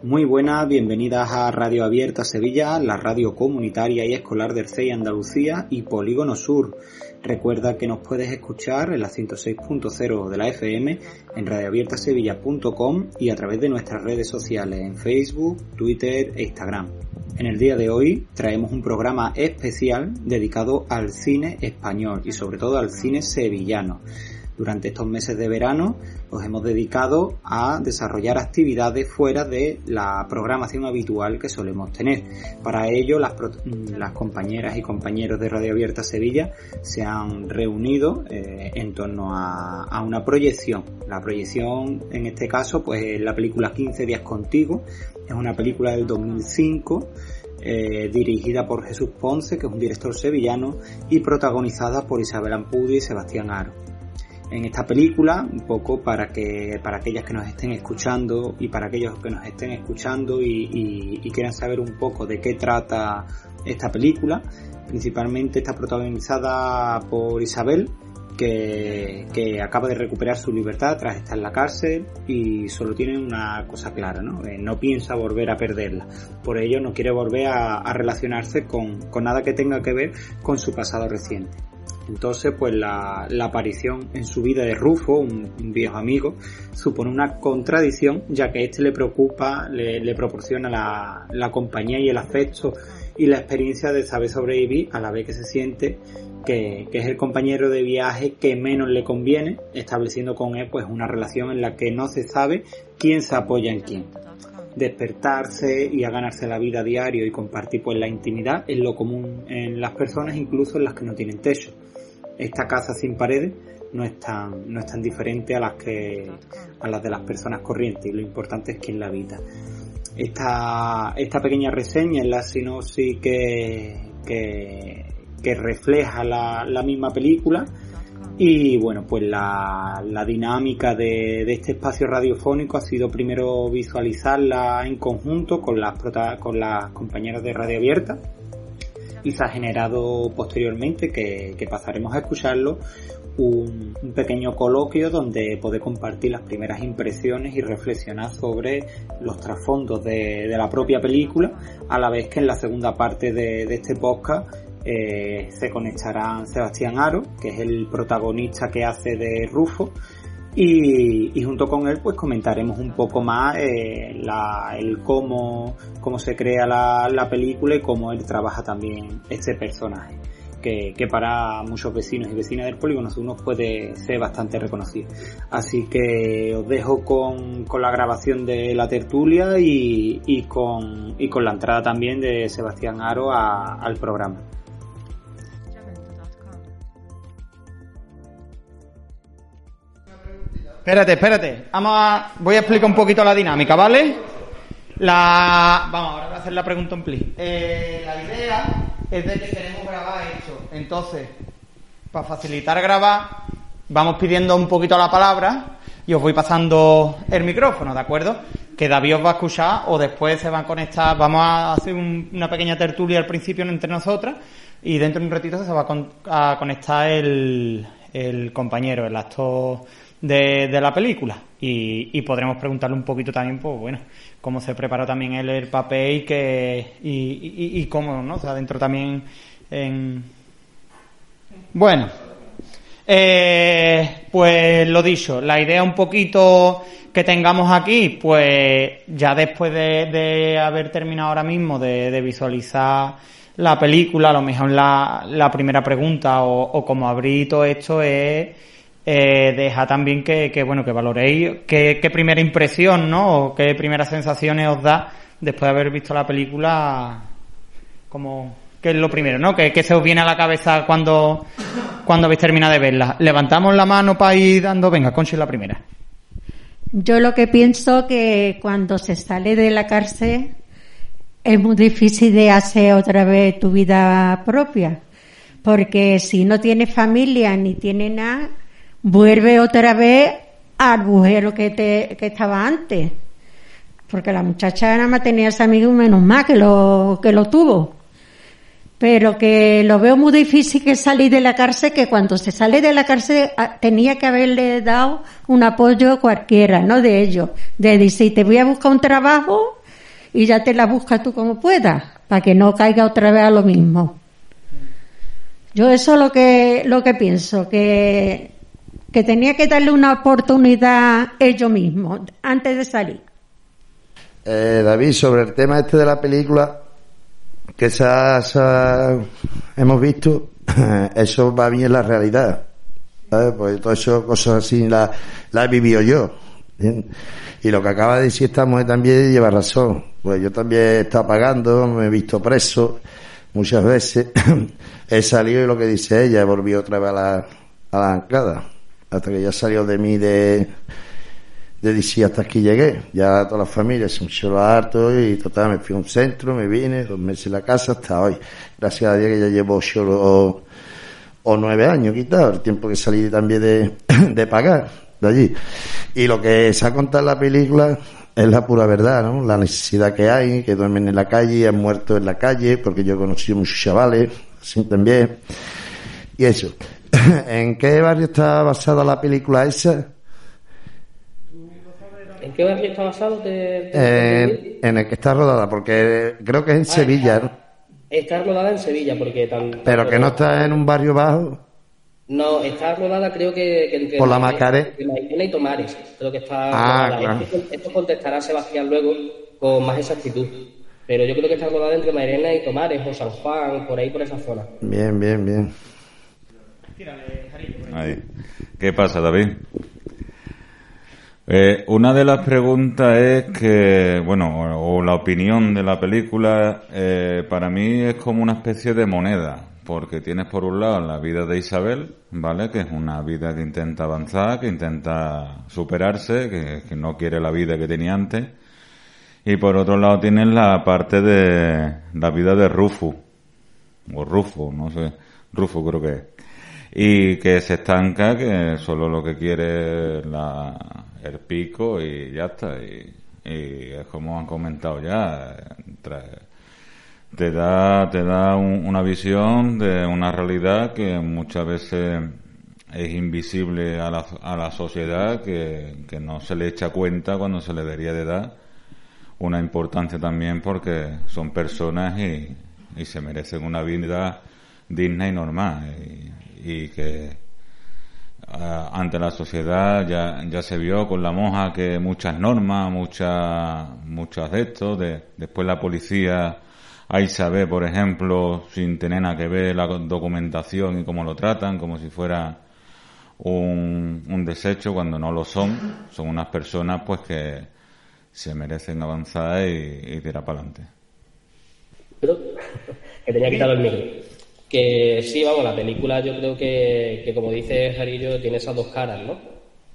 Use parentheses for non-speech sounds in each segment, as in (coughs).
Muy buenas, bienvenidas a Radio Abierta Sevilla, la radio comunitaria y escolar del CEI Andalucía y Polígono Sur. Recuerda que nos puedes escuchar en la 106.0 de la FM, en radioabiertasevilla.com y a través de nuestras redes sociales en Facebook, Twitter e Instagram. En el día de hoy traemos un programa especial dedicado al cine español y sobre todo al cine sevillano. Durante estos meses de verano os hemos dedicado a desarrollar actividades fuera de la programación habitual que solemos tener. Para ello, las, compañeras y compañeros de Radio Abierta Sevilla se han reunido eh, en torno a, una proyección. La proyección, en este caso, pues es la película 15 días contigo. Es una película del 2005 eh, dirigida por Jesús Ponce, que es un director sevillano, y protagonizada por Isabel Ampudi y Sebastián Aro en esta película, un poco para que para aquellas que nos estén escuchando y para aquellos que nos estén escuchando y, quieran saber un poco de qué trata esta película. Principalmente está protagonizada por Isabel, que, acaba de recuperar su libertad tras estar en la cárcel y solo tiene una cosa clara, ¿no? Eh, no piensa volver a perderla. Por ello no quiere volver a, a relacionarse con, con nada que tenga que ver con su pasado reciente. Entonces, pues la, aparición en su vida de Rufo, un, viejo amigo, supone una contradicción, ya que este le preocupa, le, proporciona la, compañía y el afecto y la experiencia de saber sobrevivir, a la vez que se siente que, es el compañero de viaje que menos le conviene, estableciendo con él pues una relación en la que no se sabe quién se apoya en quién despertarse y a ganarse la vida diario y compartir pues la intimidad es lo común en las personas incluso en las que no tienen techo esta casa sin paredes no es tan, no es tan diferente a las que a las de las personas corrientes y lo importante es quién la habita. Esta, esta pequeña reseña es la sinopsis que, que, que refleja la, la, misma película y bueno pues la, la dinámica de, de, este espacio radiofónico ha sido primero visualizarla en conjunto con las, con las compañeras de Radio Abierta. Y se ha generado posteriormente, que, pasaremos a escucharlo, un, pequeño coloquio donde puede compartir las primeras impresiones y reflexionar sobre los trasfondos de, la propia película, a la vez que en la segunda parte de, este podcast eh, se conectarán Sebastián Aro, que es el protagonista que hace de Rufo, y, junto con él pues comentaremos un poco más eh, el cómo, cómo se crea la, película y cómo él trabaja también este personaje. Que, para muchos vecinos y vecinas del polígono uno puede ser bastante reconocido. Así que os dejo con, la grabación de la tertulia y, con, y con la entrada también de Sebastián Aro al programa. Espérate, espérate. Vamos a, voy a explicar un poquito la dinámica, ¿vale? La, vamos, ahora voy a hacer la pregunta en pli. Eh, la idea es de que queremos grabar esto. Entonces, para facilitar grabar, vamos pidiendo un poquito la palabra y os voy pasando el micrófono, ¿de acuerdo? Que David os va a escuchar o después se van a conectar. Vamos a hacer una pequeña tertulia al principio entre nosotras y dentro de un ratito se va a, conectar el, el compañero, el actor de, la película y, y, podremos preguntarle un poquito también, pues bueno, cómo se preparó también él el papel y, que, y, cómo, ¿no? O dentro también en... Bueno, eh, pues lo dicho, la idea un poquito que tengamos aquí, pues ya después de, haber terminado ahora mismo de, visualizar la película, a lo mejor la, la primera pregunta o, o como abrir todo esto es eh, deja también que, que, bueno, que valoréis qué, primera impresión, ¿no? O qué primeras sensaciones os da después de haber visto la película, como, qué es lo primero, ¿no? ¿Qué, se os viene a la cabeza cuando, cuando habéis terminado de verla? Levantamos la mano para ir dando, venga, Conchi la primera. Yo lo que pienso que cuando se sale de la cárcel es muy difícil de hacer otra vez tu vida propia, porque si no tienes familia ni tienes nada, vuelve otra vez al agujero que, te, que estaba antes. Porque la muchacha nada más tenía ese amigo menos más que lo, que lo tuvo. Pero que lo veo muy difícil que salir de la cárcel, que cuando se sale de la cárcel ah, tenía que haberle dado un apoyo cualquiera, ¿no? De ellos. De decir, te voy a buscar un trabajo y ya te la buscas tú como puedas, para que no caiga otra vez a lo mismo. Yo eso es lo que, lo que pienso, que, que tenía que darle una oportunidad ellos mismos antes de salir. Eh, David, sobre el tema este de la película que esa, hemos visto, (laughs) eso va bien en la realidad. ¿sabes? Pues todo eso, cosas así, la, la he vivido yo. Y lo que acaba de decir esta mujer también lleva razón. Pues yo también he estado pagando, me he visto preso muchas veces. (clears throat) he salido y lo que dice ella, volvido otra vez a la, a la anclada. Hasta que ya salió de mí de, de DC hasta aquí llegué. Ya toda la familia se me echó harto y total, me fui a un centro, me vine, dos meses en la casa hasta hoy. Gracias a Dios que ya llevo solo o, nueve años quitado, el tiempo que salí también de, (coughs) de pagar de allí. Y lo que se ha contado en la película es la pura verdad, ¿no? La necesidad que hay, que duermen en la calle, han muerto en la calle, porque yo he conocido muchos chavales, así también. Y eso. (laughs) ¿En qué barrio está basada la película esa? ¿En qué barrio está basado? en el que está rodada, porque creo que es en ah, Sevilla, Está rodada en Sevilla, porque... Pero que no está en un barrio bajo. No, está rodada creo que, entre por la Macarena y Tomares. Creo que está ah, esto, contestará Sebastián luego con más exactitud. Pero yo creo que está rodada entre Mairena y Tomares o San Juan, por ahí por esa zona. Bien, bien, bien. ¿Qué pasa, David? Eh, una de las preguntas es que, bueno, o, la opinión de la película, eh, para mí es como una especie de moneda porque tienes por un lado la vida de Isabel, ¿vale? Que es una vida que intenta avanzar, que intenta superarse, que, no quiere la vida que tenía antes. Y por otro lado tienes la parte de la vida de Rufo, o Rufo, no sé, Rufo creo que es. Y que se estanca, que solo lo que quiere es la, el pico y ya está. Y, es como han comentado ya, te da, te da una visión de una realidad que muchas veces es invisible a la, a la sociedad, que, que no se le echa cuenta cuando se le debería de dar una importancia también porque son personas y, y se merecen una vida digna y normal y, y que ante la sociedad ya, ya se vio con la moja que muchas normas, muchas, muchos de estos, de, después la policía se ve, por ejemplo, sin tener nada que ver la documentación y cómo lo tratan, como si fuera un, un desecho cuando no lo son. Son unas personas pues que se merecen avanzar y, tirar para adelante. (laughs) Que tenía quitado el micro. Que sí, vamos, la película yo creo que, que como dice Jarillo, tiene esas dos caras, ¿no?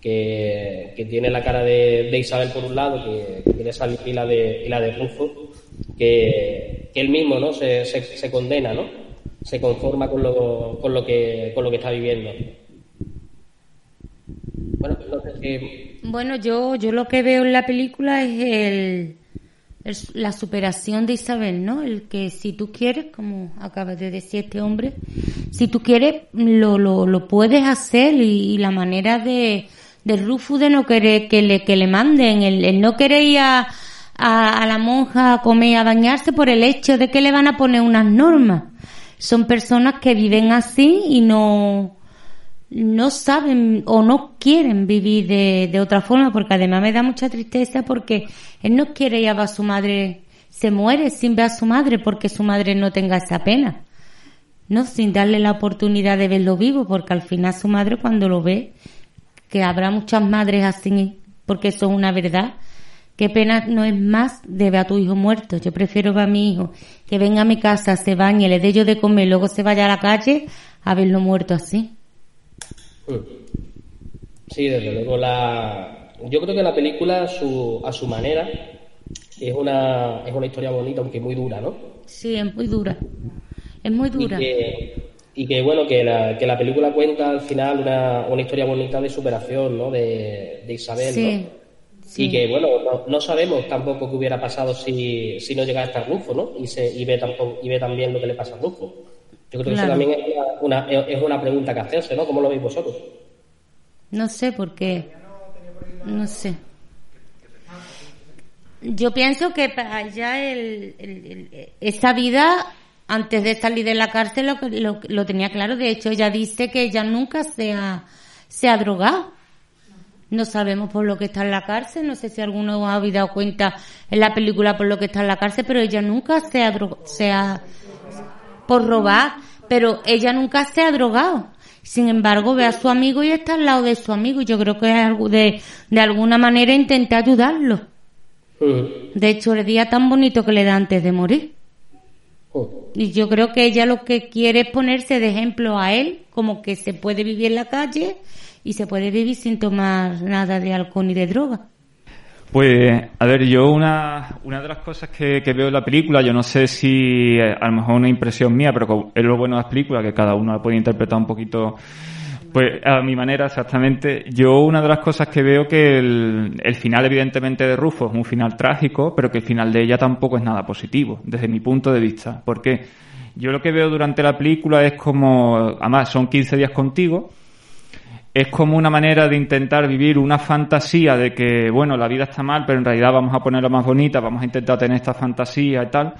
Que, que tiene la cara de, Isabel por un lado, que, tiene esa y la de, y la de Rufo, que, él mismo ¿no? Se, se, condena, ¿no? se conforma con lo, con lo, que, con lo que está viviendo. Bueno, bueno yo, yo lo que veo en la película es el, la superación de Isabel, ¿no? El que si tú quieres, como acaba de decir este hombre, si tú quieres, lo, lo, lo puedes hacer y, la manera de, de Rufus de no querer que le, que le manden, el, el no querer ir a a, la monja a comer, a bañarse por el hecho de que le van a poner unas normas. Son personas que viven así y no, no saben o no quieren vivir de, de otra forma, porque además me da mucha tristeza porque él no quiere ir a ver a su madre, se muere sin ver a su madre porque su madre no tenga esa pena. No, sin darle la oportunidad de verlo vivo, porque al final su madre cuando lo ve, que habrá muchas madres así, porque eso es una verdad, Qué pena no es más de ver a tu hijo muerto. Yo prefiero ver a mi hijo que venga a mi casa, se bañe, le dé yo de comer, luego se vaya a la calle a verlo muerto así. Sí, desde luego la. Yo creo que la película a su, a su manera es una, es una historia bonita, aunque muy dura, ¿no? Sí, es muy dura. Es muy dura. Y que, bueno, que la, que la película cuenta al final una, una historia bonita de superación, ¿no? De, de Isabel, sí. Y que, bueno, no, sabemos tampoco qué hubiera pasado si, si no llegara a estar Rufo, ¿no? Y, se, y, ve tampoco, y ve también lo que le pasa a Rufo. Yo creo que eso también es una, es una pregunta que hacerse, ¿no? ¿Cómo lo veis vosotros? No sé, porque... No sé. yo pienso que para ella esa vida antes de salir de la cárcel lo, lo, tenía claro. De hecho, ella dice que ella nunca se ha, se ha drogado. No sabemos por lo que está en la cárcel. No sé si alguno ha dado cuenta en la película por lo que está en la cárcel, pero ella nunca se ha, drogado, se ha por robar, pero ella nunca se ha drogado. Sin embargo, ve a su amigo y está al lado de su amigo. Y yo creo que de, de alguna manera intenta ayudarlo. De hecho, el día tan bonito que le da antes de morir. Y yo creo que ella lo que quiere es ponerse de ejemplo a él, como que se puede vivir en la calle y se puede vivir sin tomar nada de alcohol ni de droga. Pues, a ver, yo una, una de las cosas que, veo en la película, yo no sé si eh, a lo mejor una impresión mía, pero es lo bueno de las películas, que cada uno la puede interpretar un poquito pues a mi manera, exactamente. Yo una de las cosas que veo que el, el, final evidentemente de Rufo es un final trágico, pero que el final de ella tampoco es nada positivo, desde mi punto de vista. Porque yo lo que veo durante la película es como, además son 15 días contigo, es como una manera de intentar vivir una fantasía de que, bueno, la vida está mal, pero en realidad vamos a ponerla más bonita, vamos a intentar tener esta fantasía y tal.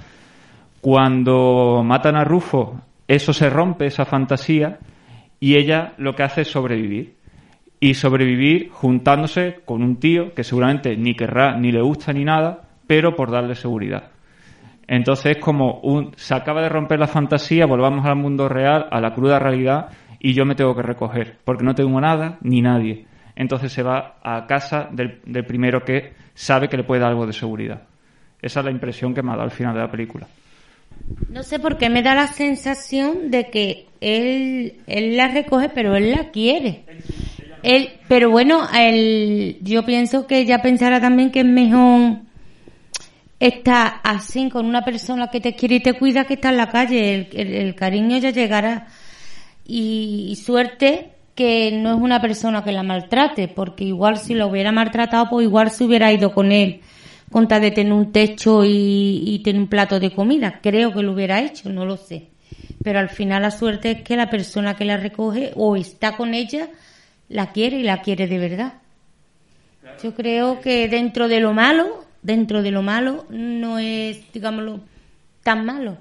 Cuando matan a Rufo, eso se rompe, esa fantasía, y ella lo que hace es sobrevivir. Y sobrevivir juntándose con un tío que seguramente ni querrá, ni le gusta, ni nada, pero por darle seguridad. Entonces es como un, se acaba de romper la fantasía, volvamos al mundo real, a la cruda realidad, y yo me tengo que recoger, porque no tengo nada ni nadie. Entonces se va a casa del, del primero que sabe que le puede dar algo de seguridad. Esa es la impresión que me ha dado al final de la película. No sé por qué me da la sensación de que él, él la recoge, pero él la quiere. Él, pero bueno, él, yo pienso que ella pensará también que es mejor estar así con una persona que te quiere y te cuida que está en la calle. El, cariño ya llegará. Y, suerte que no es una persona que la maltrate, porque igual si lo hubiera maltratado, pues igual se hubiera ido con él con de tener un techo y, tener un plato de comida. Creo que lo hubiera hecho, no lo sé. Pero al final la suerte es que la persona que la recoge o está con ella la quiere y la quiere de verdad. Yo creo que dentro de lo malo, dentro de lo malo, no es, digámoslo, tan malo.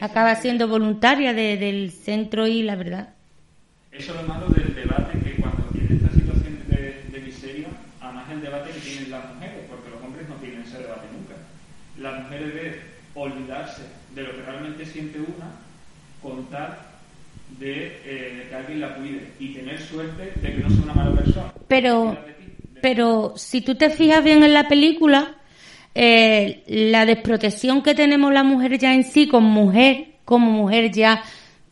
Acaba siendo voluntaria del centro y la verdad. Eso es lo malo del debate, que cuando tiene esta situación de, de miseria, además el debate que tienen las mujeres la mujer debe olvidarse de lo que realmente siente una, contar de eh, que alguien la cuide y tener suerte de que no sea una mala persona. Pero, pero si tú te fijas bien en la película, eh, la desprotección que tenemos la mujer ya en sí, como mujer, como mujer ya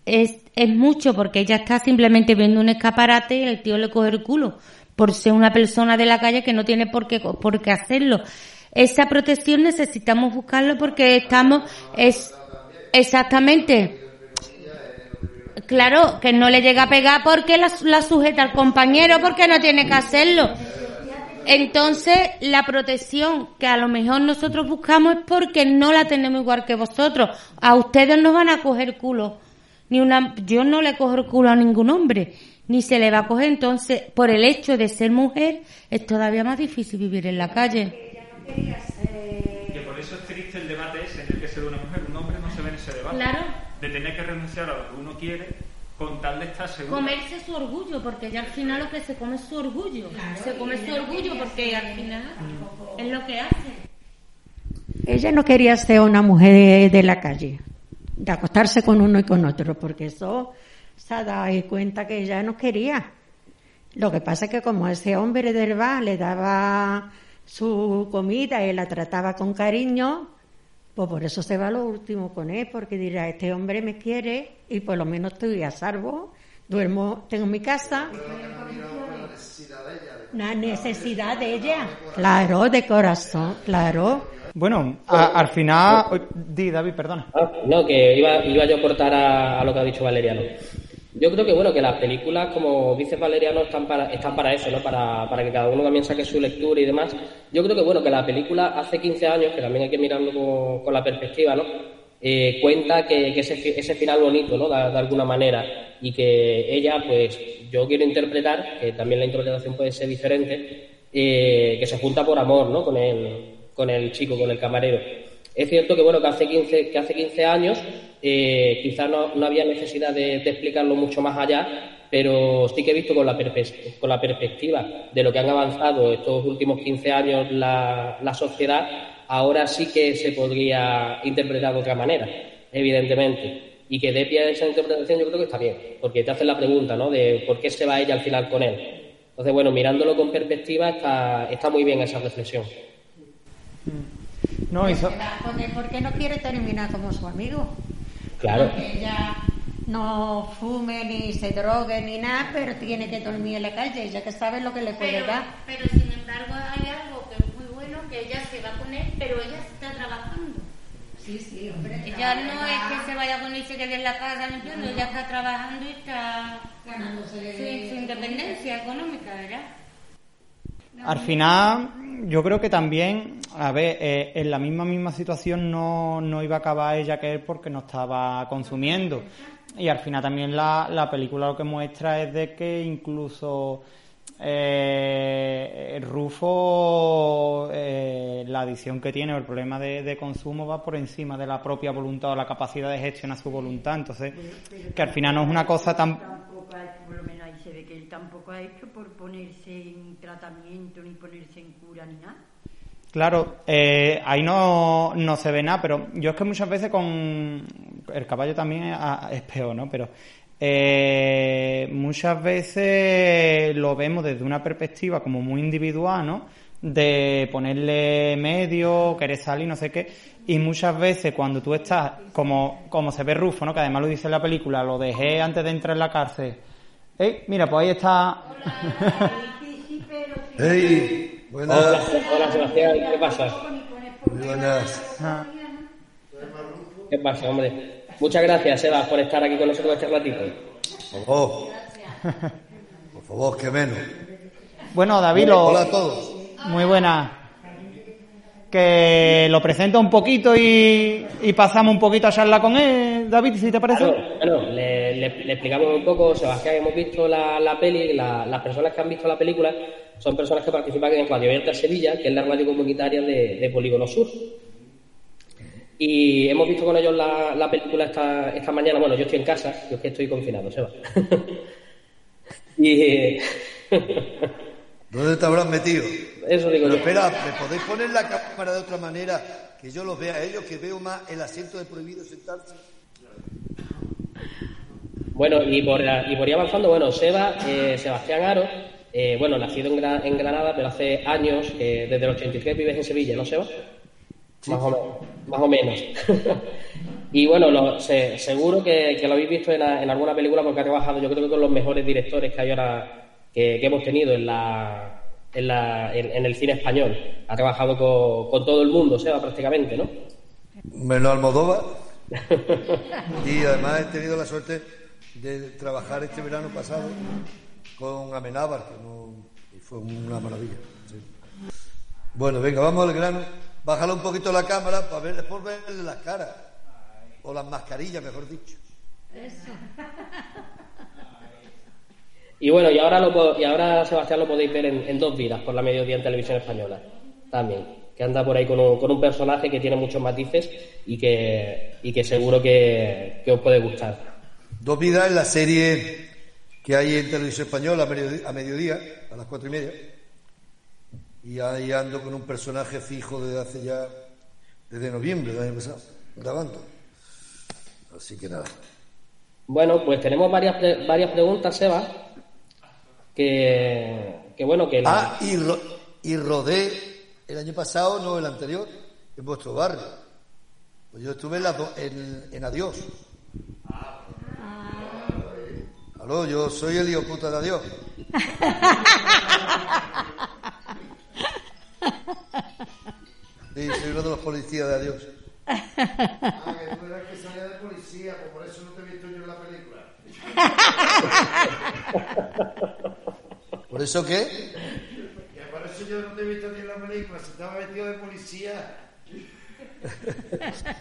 es, es mucho porque ella está simplemente viendo un escaparate y el tío le coge el culo por ser una persona de la calle que no tiene por qué, por qué hacerlo. Esa protección necesitamos buscarlo porque estamos es exactamente. Claro que no le llega a pegar porque la, la sujeta al compañero porque no tiene que hacerlo entonces la protección que a lo mejor nosotros buscamos es porque no la tenemos igual que vosotros a ustedes no van a coger culo ni una yo no le cojo el culo a ningún hombre ni se le va a coger entonces por el hecho de ser mujer es todavía más difícil vivir en la calle que por eso es triste el debate ese en el que ser una mujer. Un hombre no se ve en ese debate. Claro. De tener que renunciar a lo que uno quiere con tal de estar seguro. Comerse su orgullo, porque ya al final lo que se come es su orgullo. se come su orgullo porque al final es lo que hace. Ella no quería ser una mujer de la calle, de acostarse con uno y con otro, porque eso se ha dado cuenta que ella no quería. Lo que pasa es que como ese hombre del bar le daba su comida y la trataba con cariño, pues por eso se va lo último con él, porque dirá, este hombre me quiere y por lo menos estoy a salvo, duermo, tengo mi casa. La necesidad de ella, claro, de corazón, claro. Bueno, al final, di David, perdona. Ah, no, que iba, iba yo a cortar a, lo que ha dicho Valeriano. Yo creo que bueno que las películas, como dice Valeriano, están para, están para eso, ¿no? Para, para que cada uno también saque su lectura y demás. Yo creo que bueno que la película hace 15 años, que también hay que mirarlo con, la perspectiva, ¿no? Eh, cuenta que, ese, ese, final bonito, ¿no? De, alguna manera. Y que ella, pues, yo quiero interpretar, que también la interpretación puede ser diferente, eh, que se junta por amor, ¿no? Con el, con el chico, con el camarero. Es cierto que bueno que hace 15, que hace 15 años eh, quizás no, no, había necesidad de, explicarlo mucho más allá, pero sí que he visto con la, con la perspectiva de lo que han avanzado estos últimos 15 años la, la sociedad, ahora sí que se podría interpretar de otra manera, evidentemente y que dé pie a esa interpretación yo creo que está bien, porque te hacen la pregunta, ¿no? De por qué se va ella al final con él. Entonces, bueno, mirándolo con perspectiva está, está muy bien esa reflexión. No, hizo... ¿Por qué no quiere terminar como su amigo? Claro. Porque ella no fume ni se drogue ni nada, pero tiene que dormir en la calle, ya que sabe lo que le puede dar. Pero sin embargo hay algo que es muy bueno, que ella se va con él, pero ella está trabajando. Sí, sí, hombre. Ella no es que se vaya con él y se quede en la casa limpiando, ella está trabajando y está ganándose su independencia económica, ¿verdad? Al final, yo creo que también, a ver, eh, en la misma misma situación no, no iba a acabar ella que él porque no estaba consumiendo. Y al final también la, la película lo que muestra es de que incluso eh, Rufo, eh, la adicción que tiene o el problema de, consumo va por encima de la propia voluntad o la capacidad de gestionar su voluntad. Entonces, que al final no es una cosa tan. Se ve que él tampoco ha hecho por ponerse en tratamiento, ni ponerse en cura, ni nada. Claro, eh, ahí no, no se ve nada, pero yo es que muchas veces con el caballo también es peor, ¿no? Pero eh, muchas veces lo vemos desde una perspectiva como muy individual, ¿no? De ponerle medio, querer salir, no sé qué. Y muchas veces cuando tú estás, como, como se ve Rufo, ¿no? Que además lo dice en la película, lo dejé antes de entrar en la cárcel. ¡Ey! Mira, pues ahí está. ¡Ey! Buenas. Hola, Sebastián, ¿qué pasa? buenas. Ah. ¿Qué pasa, hombre? Muchas gracias, Eva, por estar aquí con nosotros este ratito. Por favor. Por favor, que menos. Bueno, David, Hola a todos. Muy buena. Que lo presento un poquito y, pasamos un poquito a charla con él, David, si te parece. Bueno, le, explicamos un poco, Sebastián, hemos visto la, la peli, las personas que han visto la película son personas que participan en Radio Abierta Sevilla, que es la radio comunitaria de, de Polígono Sur. Y hemos visto con ellos la, la película esta, esta mañana. Bueno, yo estoy en casa, yo es que estoy confinado, Seba. (laughs) y. (laughs) ¿Dónde te habrán metido? Eso digo Pero espera, ¿me podéis poner la cámara de otra manera? Que yo los vea a ellos, que veo más el asiento de prohibido sentarse. Bueno, y por, y por ir avanzando, bueno, Seba, eh, Sebastián Aro, eh, bueno, nacido en, en, Granada, pero hace años, eh, desde el 83 vives en Sevilla, ¿no, Seba? Más o menos. Más o menos. (laughs) y bueno, seguro que, lo habéis visto en, alguna película porque ha trabajado, yo creo que con los mejores directores que hay ahora, que, hemos tenido en la, en, la, en, el cine español. Ha trabajado con, todo el mundo, Seba, prácticamente, ¿no? Menos Almodóvar. (laughs) y además he tenido la suerte de trabajar este verano pasado con Amenábar, que no, fue una maravilla. Bueno, venga, vamos al grano. Bájale un poquito la cámara para ver, por verle las caras. O las mascarillas, mejor dicho. Eso. Y bueno, y ahora, lo, y ahora Sebastián lo podéis ver en, dos vidas por la mediodía en televisión española. También. Que anda por ahí con un, con un personaje que tiene muchos matices y que, y que seguro que, que os puede gustar. Dos vidas en la serie que hay en televisión española a mediodía, a las cuatro y media y ahí ando con un personaje fijo desde hace ya, desde noviembre del año pasado, grabando. Así que nada. Bueno, pues tenemos varias, varias preguntas, Seba, que, que bueno, que... Ah, y, y rodé el año pasado, no el anterior, en vuestro barrio. Pues yo estuve en, en, en Adiós. Aló, yo soy el hijo puta de Adiós. (laughs) Sí, soy uno de los policías de adiós. Ah, que tú eras que salía de policía, pues por eso no te he visto yo en la película. (laughs) ¿Por eso qué? Que por eso yo no te he visto ni en la película, si estaba vestido de policía.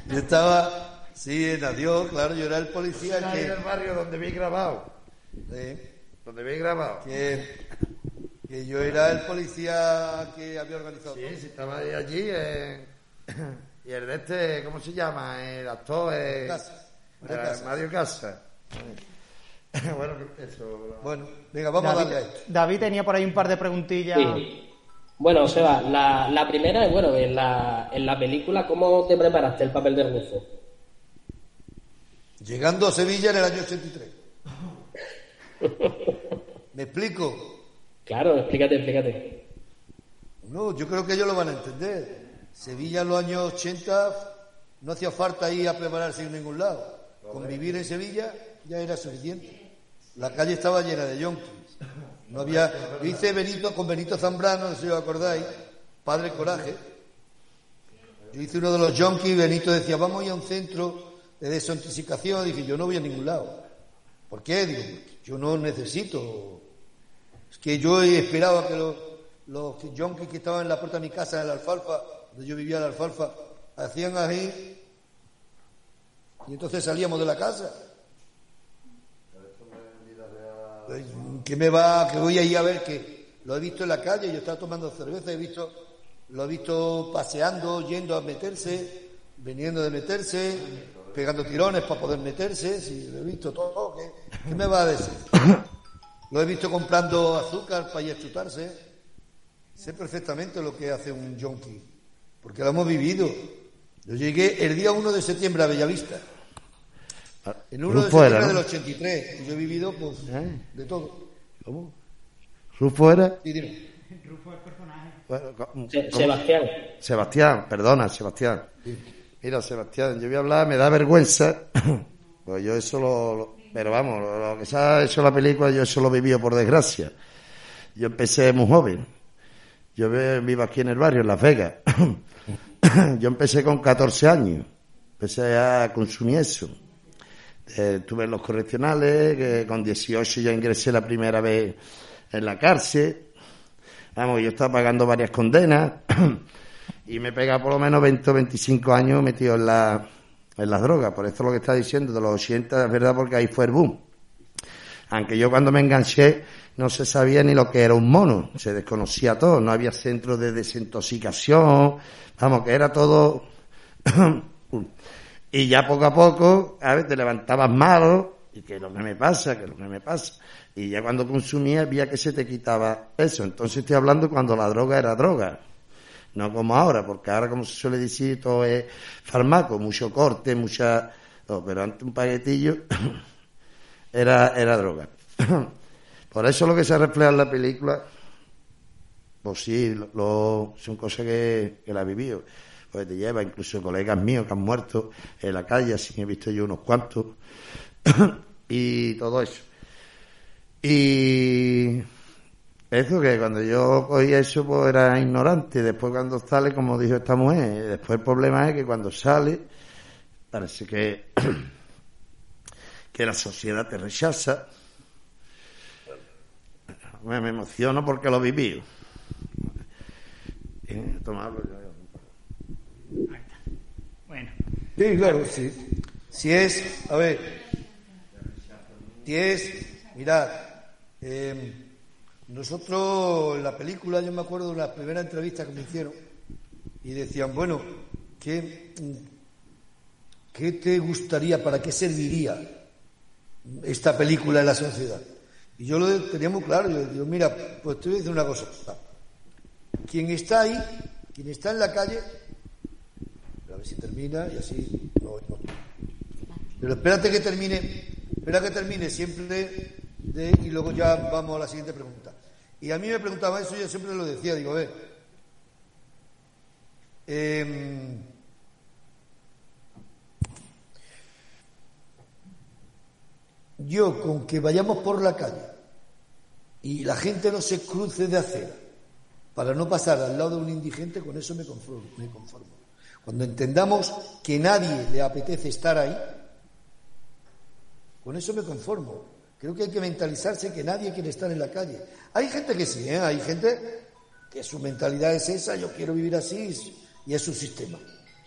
yo estaba, sí, en adiós, claro, yo era el policía que... en el barrio donde vi grabado. Sí. Donde vi grabado. Que Que yo era el policía que había organizado. Sí, sí, estaba allí. eh, (coughs) y el de este, ¿cómo se llama? El actor. Eh, Casas. eh. Mario Casas. (laughs) bueno, eso. Bueno, venga, vamos a David, darle a esto. David tenía por ahí un par de preguntillas. Sí. Bueno, Seba, la, la primera es, bueno, en la, en la película, ¿cómo te preparaste el papel de Rufo? Llegando a Sevilla en el año 83. ¿Me explico? Claro, explícate, explícate. No, yo creo que ellos lo van a entender. Sevilla en los años 80 no hacía falta ir a prepararse en ningún lado. Con vivir en Sevilla ya era suficiente. La calle estaba llena de yonkis. No había. Yo hice Benito con Benito Zambrano, no sé si os acordáis, Padre Coraje. Yo hice uno de los yonkis, Benito decía, vamos a ir a un centro de desintoxicación. Dije, yo no voy a ningún lado. ¿Por qué? Digo, yo no necesito. Es que yo esperaba que los, los yonkis que estaban en la puerta de mi casa, en la alfalfa, donde yo vivía en la alfalfa, hacían ahí. Y entonces salíamos de la casa. Pues, ¿Qué me va? Que voy a ir a ver que lo he visto en la calle, yo estaba tomando cerveza, he visto, lo he visto paseando, yendo a meterse, viniendo de meterse, pegando tirones para poder meterse, sí, lo he visto todo, ¿qué, qué me va a decir? Lo he visto comprando azúcar para ir a chutarse. Sé perfectamente lo que hace un yonki, porque lo hemos vivido. Yo llegué el día 1 de septiembre a Bellavista. En 1 de Rufo era, septiembre ¿no? del 83. Y yo he vivido, pues, ¿Eh? de todo. ¿Cómo? ¿Rufo era? Y dime. Bueno, co- Se- ¿cómo? Sebastián. Sebastián, perdona, Sebastián. Mira, Sebastián, yo voy a hablar, me da vergüenza. (coughs) Pues yo eso lo, lo- pero vamos, lo, que se ha hecho la película, yo eso lo he vivido por desgracia. Yo empecé muy joven. Yo vivo aquí en el barrio, en Las Vegas. (coughs) yo empecé con 14 años. Empecé a consumir eso. Eh, estuve en los correccionales, que con 18 ya ingresé la primera vez en la cárcel. Vamos, yo estaba pagando varias condenas (coughs) y me pega por lo menos 20 o 25 años metido en la, en las drogas. Por eso lo que está diciendo de los 80 es verdad porque ahí fue el boom. Aunque yo cuando me enganché no se sabía ni lo que era un mono, se desconocía todo, no había centros de desintoxicación, vamos, que era todo... (coughs) y ya poco a poco, a ver, te levantabas malo, y que lo que me pasa, que lo que me pasa. Y ya cuando consumías veía que se te quitaba eso. Entonces estoy hablando cuando la droga era droga. No como ahora, porque ahora como se suele decir todo es fármaco, mucho corte, mucha... no, pero antes un paquetillo (coughs) era, era droga. (coughs) Por eso lo que se refleja en la película, pues sí, lo, lo- son cosas que, que la he vivido. Pues te lleva incluso colegas míos que han muerto en la calle, así he visto yo unos cuantos. (coughs) y todo eso. Y eso que cuando yo cogí eso pues era ignorante. Después cuando sale, como dijo esta mujer, después el problema es que cuando sale parece que (clears throat) que la sociedad te rechaza. Me, me emociono porque lo viví. Eh, tomarlo yo. Bueno. Sí, claro, sí. Si es, a ver, si es, mirad, eh, nosotros en la película, yo me acuerdo de las primeras entrevistas que me hicieron y decían, bueno, ¿qué, ¿qué te gustaría, para qué serviría esta película en la sociedad? Y yo lo tenía muy claro, yo digo, mira, pues te voy a decir una cosa. Quien está ahí, quien está en la calle, a ver si termina y así. no, no. Pero espérate que termine, espera que termine siempre de, y luego ya vamos a la siguiente pregunta. Y a mí me preguntaba eso, yo siempre lo decía, digo, a ver, em, yo con que vayamos por la calle y la gente no se cruce de acera para no pasar al lado de un indigente, con eso me conformo. Me conformo. Cuando entendamos que nadie le apetece estar ahí, con eso me conformo. Creo que hay que mentalizarse que nadie quiere estar en la calle. Hay gente que sí, ¿eh? hay gente que su mentalidad es esa, yo quiero vivir así y es su sistema.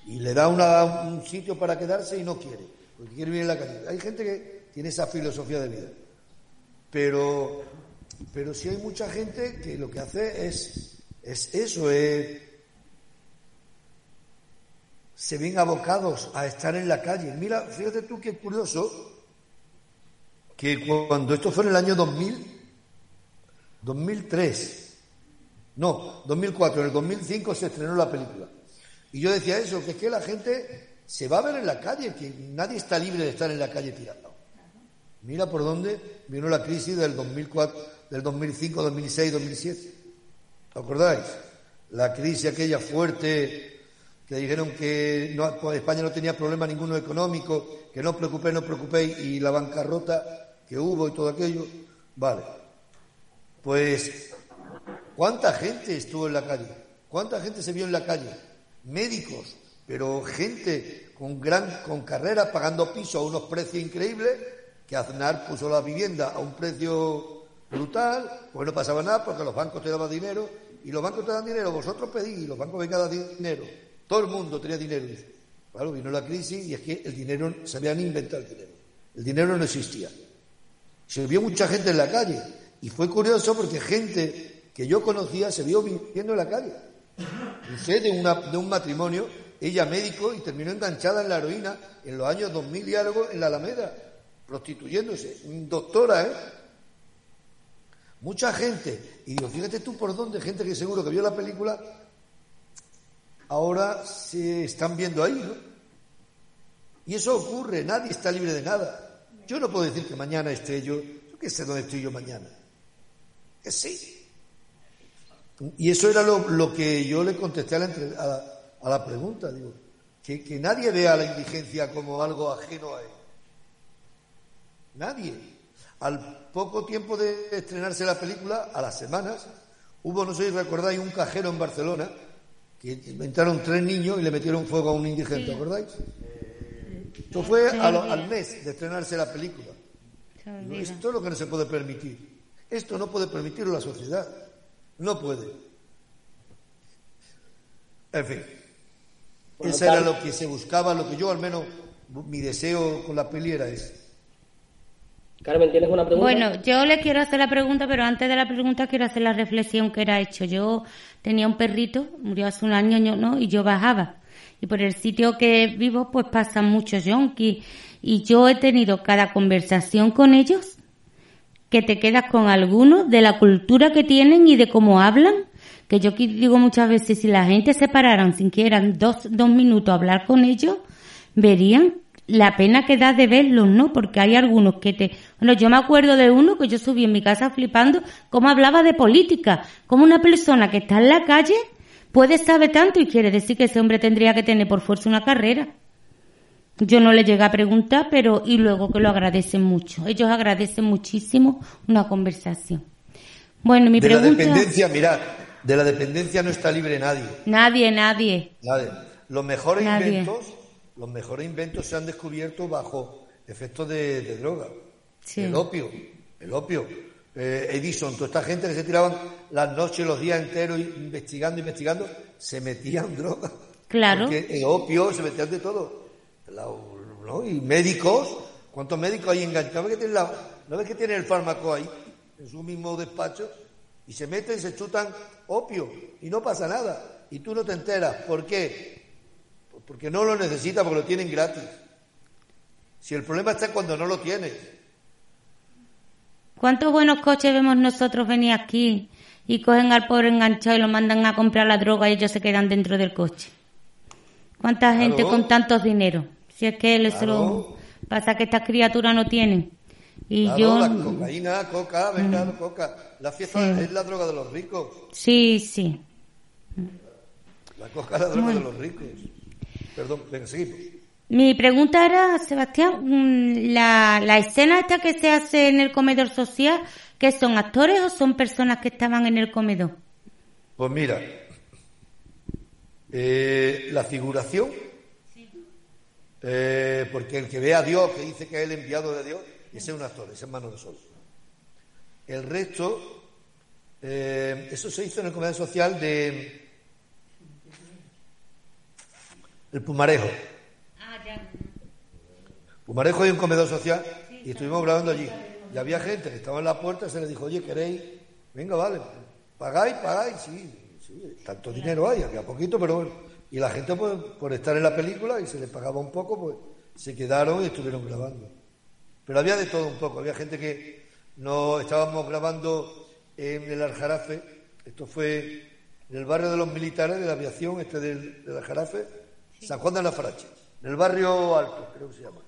Y le da una- un sitio para quedarse y no quiere, porque quiere vivir en la calle. Hay gente que tiene esa filosofía de vida. Pero Pero sí hay mucha gente que lo que hace es, es eso, es, se ven abocados a estar en la calle. Mira, fíjate tú qué curioso que cuando esto fue en el año 2000, 2003, no, 2004, en el 2005 se estrenó la película. Y yo decía eso, que es que la gente se va a ver en la calle, que nadie está libre de estar en la calle tirando. Mira por dónde vino la crisis del 2004, del 2005, 2006, 2007. ¿Os acordáis? La crisis aquella fuerte que dijeron que no, España no tenía problema ninguno económico, que no os preocupéis, no os preocupéis, y la bancarrota que hubo y todo aquello. Vale. Pues, ¿cuánta gente estuvo en la calle? ¿Cuánta gente se vio en la calle? Médicos, pero gente con gran, con carreras, pagando piso a unos precios increíbles, que Aznar puso la vivienda a un precio brutal, pues no pasaba nada porque los bancos te daban dinero, y los bancos te dan dinero, vosotros pedís, y los bancos vengan a dar dinero. Todo el mundo tenía dinero. Claro, vino la crisis y es que el dinero, se habían inventado el dinero. El dinero no existía. Se vio mucha gente en la calle. Y fue curioso porque gente que yo conocía se vio viviendo en la calle. Usted de, de un matrimonio, ella médico y terminó enganchada en la heroína en los años 2000 y algo en la Alameda, prostituyéndose. Doctora, ¿eh? Mucha gente. Y digo, fíjate tú por dónde, gente que seguro que vio la película, ahora se están viendo ahí, ¿no? Y eso ocurre, nadie está libre de nada. Yo no puedo decir que mañana esté yo, yo qué sé dónde estoy yo mañana. Que sí. Y eso era lo, que yo le contesté a la, a la, pregunta, digo, que, que nadie vea la indigencia como algo ajeno a él. Nadie. Al poco tiempo de estrenarse la película, a las semanas, hubo, no sé si recordáis, un cajero en Barcelona que entraron tres niños y le metieron fuego a un indigente, ¿acordáis? Esto fue al, mes de estrenarse la película. Esto es lo que no se puede permitir. Esto no puede permitirlo la sociedad. No puede. En fin. Eso era lo que se buscaba, lo que yo al menos, mi deseo con la peli era ese. Carmen, ¿tienes una pregunta? Bueno, yo le quiero hacer la pregunta, pero antes de la pregunta quiero hacer la reflexión que era hecho. Yo tenía un perrito, murió hace un año, ¿no? Y yo bajaba. Y por el sitio que vivo, pues pasan muchos yonkis. Y yo he tenido cada conversación con ellos que te quedas con algunos de la cultura que tienen y de cómo hablan. Que yo digo muchas veces, si la gente se pararan sin que eran dos, dos minutos a hablar con ellos, verían la pena que da de verlos, ¿no? Porque hay algunos que te... Bueno, yo me acuerdo de uno que yo subí en mi casa flipando cómo hablaba de política, como una persona que está en la calle puede saber tanto y quiere decir que ese hombre tendría que tener por fuerza una carrera. Yo no le llegué a preguntar, pero y luego que lo agradecen mucho. Ellos agradecen muchísimo una conversación. Bueno, mi pregunta... De la dependencia, mirad, de la dependencia no está libre nadie. Nadie, nadie. Nadie. Los mejores inventos los mejores inventos se han descubierto bajo efectos de, droga. El opio, el opio. Eh, Edison, toda esta gente que se tiraban las noches, los días enteros investigando, investigando, se metían (laughs) droga. Claro. Porque el opio se metían de todo. Y médicos, ¿cuántos médicos hay enganchados? ¿No ves que tienen el fármaco ahí, en su mismo despacho? Y se meten, se chutan opio y no pasa nada. Y tú no te enteras. ¿Por qué? Porque no lo necesita, porque lo tienen gratis. Si el problema está cuando no lo tienes. ¿Cuántos buenos coches vemos nosotros venir aquí y cogen al pobre enganchado y lo mandan a comprar la droga y ellos se quedan dentro del coche? ¿Cuánta gente con tantos dinero? Si es que les lo pasa que estas criaturas no tienen. Y yo la cocaína, coca, venga, mm. coca. La fiesta es la droga de los ricos. Sí, sí. La coca es la droga de los ricos. Perdón, venga, seguimos. Mi pregunta era, Sebastián, mm, la, la escena esta que se hace en el comedor social, ¿qué son actores o son personas que estaban en el comedor? Pues mira, eh, la figuración, eh, porque el que ve a Dios, que dice que es el enviado de Dios, ese es un actor, ese es mano de sol. El resto, eh, eso se hizo en el comedor social de el Pumarejo. Pumarejo hay un comedor social y estuvimos grabando allí. Y había gente que estaba en la puerta, se les dijo, oye, ¿queréis? Venga, vale, pagáis, pagáis, sí, sí, tanto dinero hay, había poquito, pero bueno. Y la gente, pues, por estar en la película y se les pagaba un poco, pues se quedaron y estuvieron grabando. Pero había de todo un poco, había gente que no estábamos grabando en el Aljarafe, esto fue en el barrio de los militares de la aviación, este del, del Aljarafe, San Juan de la Farache, en el barrio alto, creo que se llama,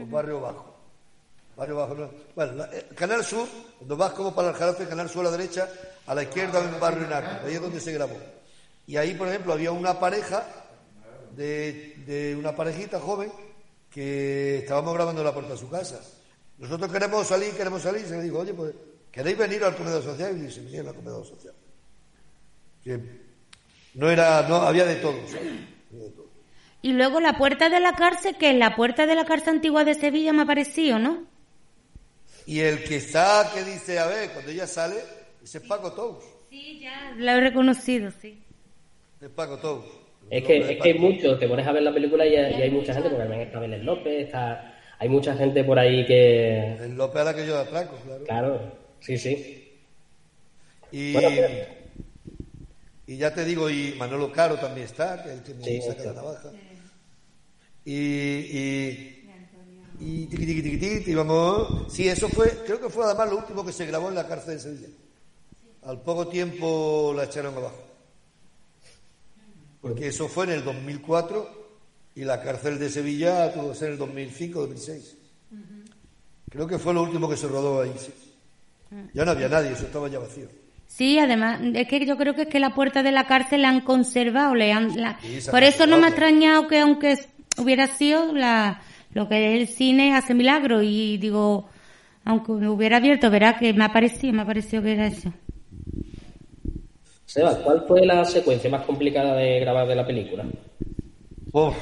o barrio bajo. Barrio bajo, no. Bueno, la- eh, Canal Sur, cuando vas como para el Aljarafe, Canal Sur a la derecha, a la izquierda hay un barrio en alto, ahí es donde se grabó. Y ahí, por ejemplo, había una pareja de, de una parejita joven que estábamos grabando en la puerta de su casa. Nosotros queremos salir, queremos salir, y se le dijo, oye, pues, ¿queréis venir al comedor social? Y se vinieron al comedor social. Que no era, no, había de todo. ¿sabes? Había de todo. Y luego la puerta de la cárcel, que es la puerta de la cárcel antigua de Sevilla, me ha parecido, ¿no? Y el que está, que dice, a ver, cuando ella sale, ese es Paco Tous. Sí, ya. La he reconocido, sí. Es Paco Tous. Es que, es que hay Paco. muchos, te pones a ver la película y, y hay mucha gente, porque también está Belén López, está, hay mucha gente por ahí que... El López a la que yo de atraco, claro. Claro, sí, sí. Y, Bueno, pero- y ya te digo, y Manolo Caro también está, que es el que me Sí, saca sí. Y, y, y tiqui, y vamos. Sí, eso fue, creo que fue además lo último que se grabó en la cárcel de Sevilla. Al poco tiempo la echaron abajo. Porque eso fue en el 2004 y la cárcel de Sevilla tuvo que ser en el 2005 2006. Creo que fue lo último que se rodó ahí. sí. Ya no había nadie, eso estaba ya vacío. Sí, además, es que yo creo que es que la puerta de la cárcel la han conservado, le han, la- Sí, por eso no me ha extrañado que aunque hubiera sido la, lo que es el cine hace milagro y digo, aunque me hubiera abierto, verá que me ha parecido, me ha parecido que era eso. Seba, ¿cuál fue la secuencia más complicada de grabar de la película? Uf,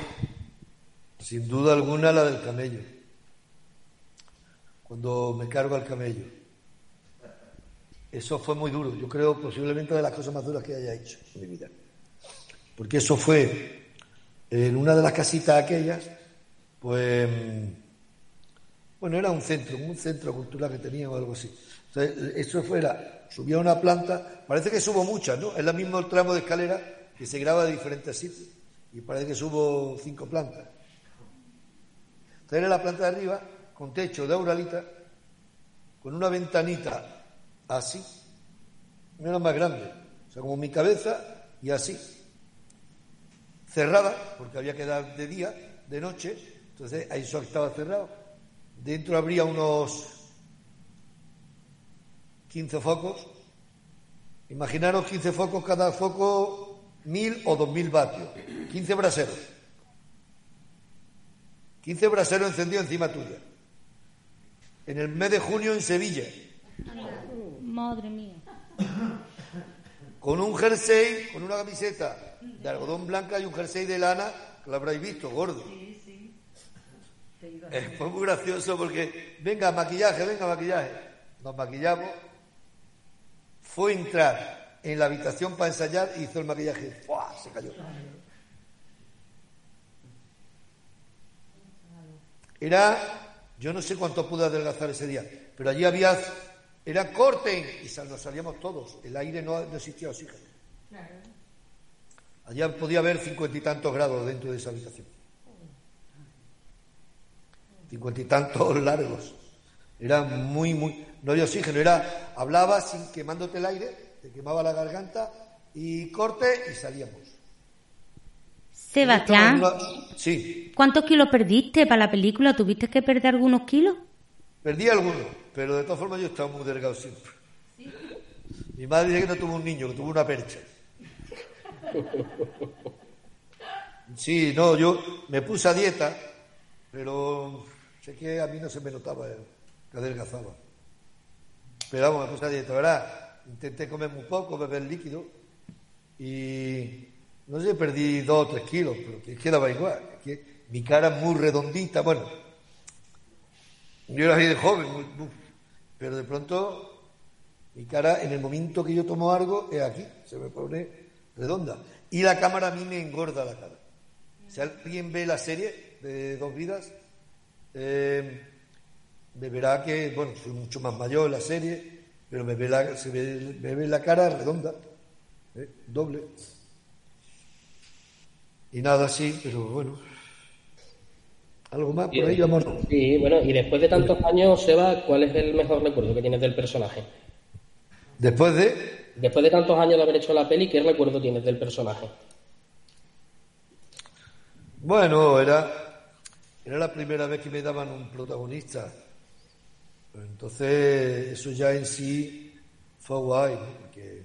sin duda alguna la del camello. Cuando me cargo al camello. Eso fue muy duro. Yo creo posiblemente de las cosas más duras que haya hecho en mi vida. Porque eso fue en una de las casitas aquellas, pues, bueno, era un centro, un centro cultural que tenía o algo así. Entonces, eso fuera, subía una planta, parece que subo muchas, ¿no? Es el mismo tramo de escalera que se graba de diferentes sitios. Y parece que subo cinco plantas. Entonces era la planta de arriba, con techo de auralita, con una ventanita así, no era más grande, o sea, como mi cabeza y así, cerrada, porque había que dar de día, de noche, entonces ahí solo estaba cerrado. Dentro habría unos 15 focos. Imaginaros 15 focos, cada foco mil o dos mil vatios. 15 braseros. 15 braseros encendidos encima tuya. En el mes de junio en Sevilla. Madre mía. Con un jersey, con una camiseta de algodón blanca y un jersey de lana, que lo habréis visto, gordo. Eh, fue muy gracioso porque, venga, maquillaje, venga, maquillaje. Nos maquillamos. Fue entrar en la habitación para ensayar y hizo el maquillaje. ¡Fua! Se cayó. Era, yo no sé cuánto pude adelgazar ese día, pero allí había, era corten y nos salíamos todos. El aire no, no existía oxígeno. Allá podía haber cincuenta y tantos grados dentro de esa habitación. Cincuenta y tantos (laughs) largos. Era muy, muy. No había oxígeno, era. Hablaba sin quemándote el aire, te quemaba la garganta y corte y salíamos. Sebastián, Sí, ¿cuántos kilos perdiste para la película? ¿Tuviste que perder algunos kilos? perdí algunos, pero de todas formas yo estaba muy delgado siempre. Mi madre dice que no tuvo un niño, que tuvo una percha. Sí, no, yo me puse a dieta, pero sé que a mí no se me notaba eh, que adelgazaba. Pero vamos, me puse a dieta, ¿verdad? Intenté comer muy poco, beber líquido y no sé, perdí dos o tres kilos, pero que quedaba igual. mi cara muy redondita, bueno, yo era de joven, muy- muy- pero de pronto mi cara, en el momento que yo tomo algo, es aquí, se me pone redonda. Y la cámara a mí me engorda la cara. Si alguien ve la serie de Dos Vidas, eh, me verá que, bueno, soy mucho más mayor en la serie, pero me ve la, se ve, me ve la cara redonda, ¿eh? doble. Y nada así, pero bueno. ¿Algo más por ahí, amor? Sí, bueno, y después de tantos años, Seba, ¿cuál es el mejor recuerdo que tienes del personaje? Después de. Después de tantos años de haber hecho la peli, ¿qué recuerdo tienes del personaje? Bueno, era, era la primera vez que me daban un protagonista. Entonces, eso ya en sí fue guay, porque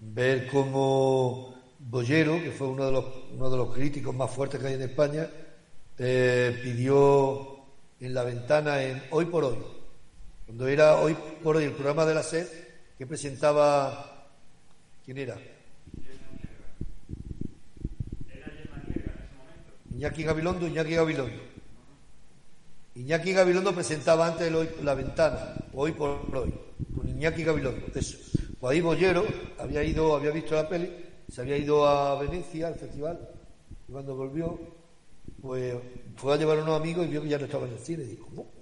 ver cómo Bollero, que fue uno de los, uno de los críticos más fuertes que hay en España, eh, pidió en la ventana en Hoy por Hoy, cuando era Hoy por Hoy el programa de la SED, que presentaba. ¿Quién era? Iñaki Gabilondo, Iñaki Gabilondo. Iñaki Gabilondo presentaba antes el hoy, la ventana, hoy por hoy, con Iñaki Gabilondo. Eso. Ahí Bollero había ido, había visto la peli, se había ido a Venecia al festival, y cuando volvió, pues fue a llevar a unos amigos y vio que ya no estaba en el cine. Y dijo, ¿cómo?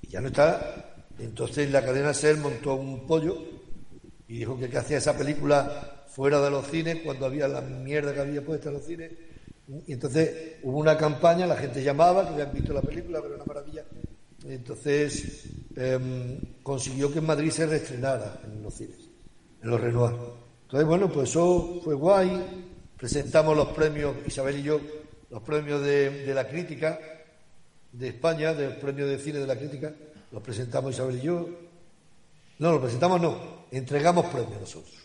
Y ya no está. Entonces la cadena SER montó un pollo y dijo que, que hacía esa película fuera de los cines cuando había la mierda que había puesta en los cines y entonces hubo una campaña, la gente llamaba, que habían visto la película, pero era una maravilla. Entonces em, consiguió que en Madrid se reestrenara en los cines, en los Renoir. Entonces, bueno, pues eso fue guay. Presentamos los premios, Isabel y yo, los premios de, de la crítica de España, del premio de cine de la crítica, los presentamos Isabel y yo. No, los presentamos no, entregamos premios nosotros.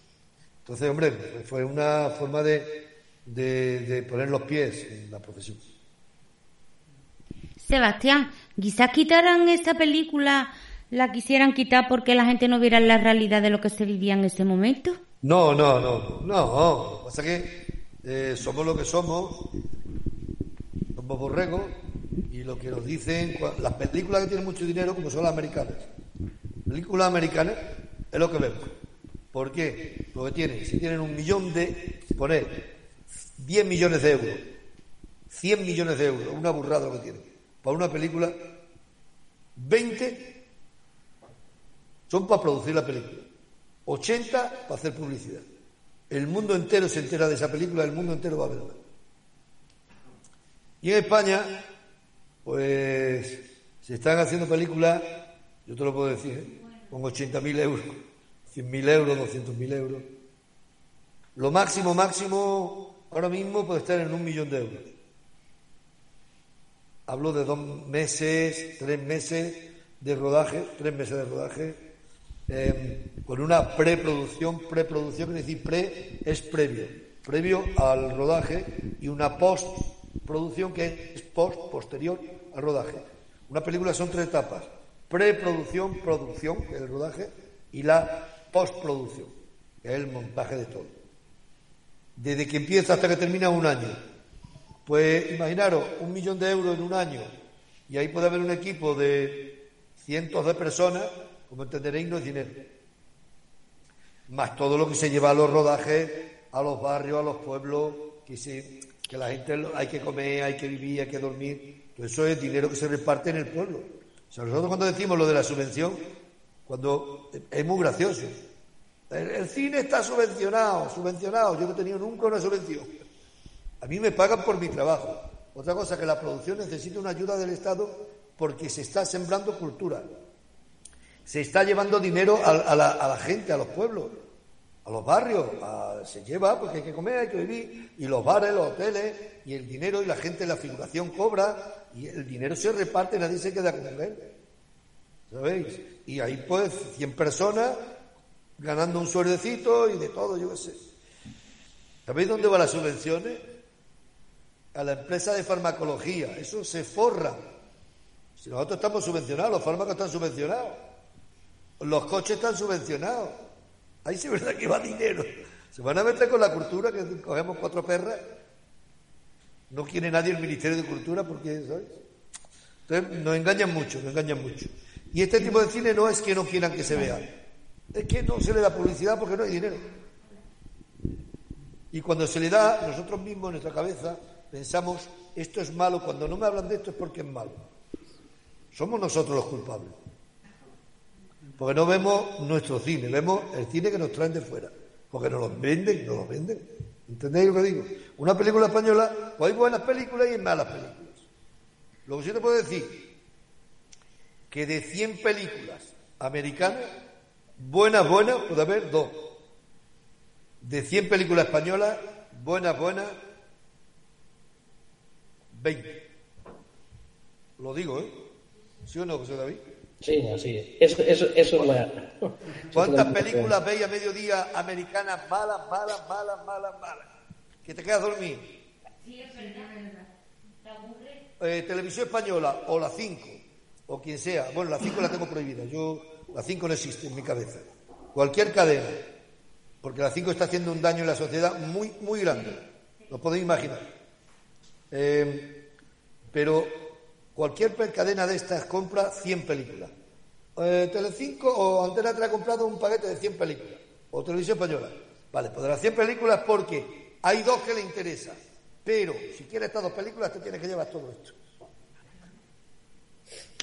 Entonces, hombre, fue una forma de, de, poner los pies en la profesión. Sebastián, quizás quitaran esta película, la quisieran quitar porque la gente no viera la realidad de lo que se vivía en ese momento. No, no, no, no. Lo que pasa es que eh, somos lo que somos, somos borregos, y lo que nos dicen, las películas que tienen mucho dinero, como son las americanas, películas americanas, es lo que vemos. ¿Por qué? Porque tienen, si tienen un millón de, poner 10 millones de euros, 100 millones de euros, una burrada lo que tiene, para una película, 20 son para producir la película, 80 para hacer publicidad. El mundo entero se entera de esa película, el mundo entero va a verla. Y en España, pues se están haciendo películas, yo te lo puedo decir, ¿eh? con 80.000 euros, 100.000 euros, 200.000 euros. Lo máximo, máximo, ahora mismo puede estar en un millón de euros. Hablo de dos meses, tres meses de rodaje, tres meses de rodaje, em, con una preproducción, preproducción, es decir, pre es previo, previo al rodaje y una postproducción que es post, posterior al rodaje. Una película son tres etapas, preproducción, producción, el rodaje, y la postproducción, que es el montaje de todo desde que empieza hasta que termina un año. Pues imaginaros, un millón de euros en un año, y ahí puede haber un equipo de cientos de personas, como entenderéis, no es dinero. Más todo lo que se lleva a los rodajes, a los barrios, a los pueblos, que, se, que la gente hay que comer, hay que vivir, hay que dormir. Todo eso es dinero que se reparte en el pueblo. O sea, nosotros cuando decimos lo de la subvención, cuando es muy gracioso. El, cine está subvencionado, subvencionado. Yo no he tenido nunca una subvención. A mí me pagan por mi trabajo. Otra cosa que la producción necesita una ayuda del Estado porque se está sembrando cultura. Se está llevando dinero a, la, gente, a los pueblos, a los barrios. se lleva porque hay que comer, hay que vivir. Y los bares, los hoteles, y el dinero y la gente, la figuración cobra. Y el dinero se reparte, nadie se queda con él. ¿Sabéis? Y ahí pues 100 personas ganando un sueldecito y de todo, yo qué sé. ¿Sabéis dónde van las subvenciones? A la empresa de farmacología. Eso se forra. Si nosotros estamos subvencionados, los fármacos están subvencionados. Los coches están subvencionados. Ahí sí verdad que va dinero. Se van a meter con la cultura, que cogemos cuatro perras. No quiere nadie el Ministerio de Cultura porque, ¿sabes? Entonces nos engañan mucho, nos engañan mucho. Y este tipo de cine no es que no quieran que se vea es que no se le da publicidad porque no hay dinero. Y cuando se le da, nosotros mismos en nuestra cabeza pensamos, esto es malo, cuando no me hablan de esto es porque es malo. Somos nosotros los culpables. Porque no vemos nuestro cine, vemos el cine que nos traen de fuera. Porque nos lo venden, nos lo venden. ¿Entendéis lo que digo? Una película española, pues hay buenas películas y hay malas películas. Lo que sí te puedo decir, que de 100 películas americanas, buenas, buenas, puede haber dos. De 100 películas españolas, buenas, buenas, 20. Lo digo, ¿eh? ¿Sí o no, José David? Sí, así es. Eso, eso, eso es la... ¿Cuántas películas veis a mediodía americanas malas, malas, malas, malas, malas? Que te quedas dormido. Sí, es verdad. Eh, televisión española o la 5 o quien sea. Bueno, la 5 la tengo prohibida. Yo la 5 no existe en mi cabeza. Cualquier cadena, porque la 5 está haciendo un daño en la sociedad muy muy grande. Lo podéis imaginar. Eh, pero cualquier cadena de estas compra 100 películas. Eh, Telecinco o Antena 3 ha comprado un paquete de 100 películas. O Televisión Española. Vale, pues de las 100 películas porque hay dos que le interesan. Pero si quieres estas dos películas, te tienes que llevar todo esto.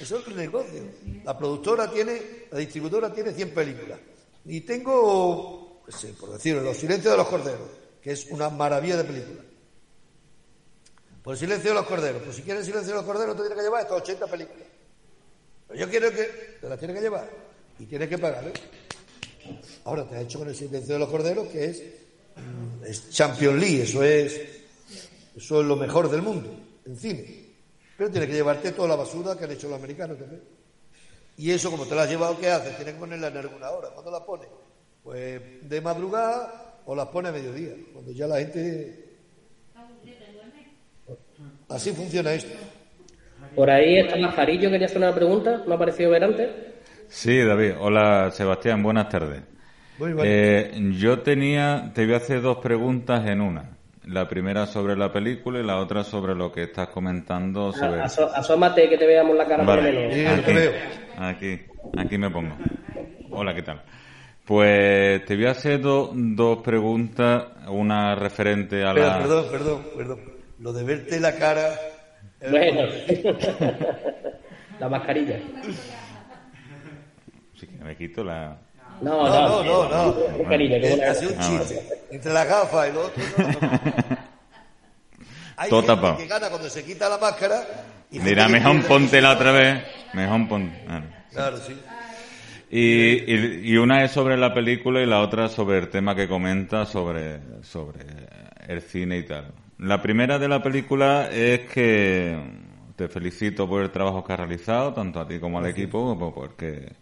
Eso es el negocio. La productora tiene, la distribuidora tiene 100 películas. Y tengo, por decirlo, Los Silencios de los Corderos, que es una maravilla de película. Por el Silencio de los Corderos. Pues si quieres Silencio de los Corderos, te tienes que llevar estas 80 películas. Pero yo quiero que te las tienes que llevar. Y tienes que pagar, ¿eh? Ahora te has hecho con el Silencio de los Corderos, que es, mm, es Champions League, eso es, eso es lo mejor del mundo, en cine. Pero tienes que llevarte toda la basura que han hecho los americanos también. Y eso, como te la has llevado, ¿qué haces? Tienes que ponerla en alguna hora. ¿Cuándo la pones? Pues de madrugada o las pones a mediodía, cuando ya la gente. Así funciona esto. Por ahí está Majarillo, quería hacer una pregunta, me ha parecido ver antes. Sí, David. Hola, Sebastián, buenas tardes. Muy. Eh, yo tenía, te voy a hacer dos preguntas en una. La primera sobre la película y la otra sobre lo que estás comentando sobre... Aso- asómate que te veamos la cara Vale, menos. aquí, aquí, aquí me pongo. Hola, ¿qué tal? Pues te voy a hacer do- dos preguntas, una referente a la... perdón, perdón, perdón. Lo de verte la cara. Bueno. (laughs) la mascarilla. Sí, que me quito la... No, No, no, no, Es- un Ah, chiste. Entre la gafa y lo otro. (laughs) Hay Todo gente tapado. que gana cuando se quita la máscara. Y Dirá, mejor póntela otra vez. Mejor pon... ah. Claro, sí. Y, y, y una es sobre la película y la otra sobre el tema que comenta sobre, sobre el cine y tal. La primera de la película es que te felicito por el trabajo que has realizado, tanto a ti como al equipo, pues porque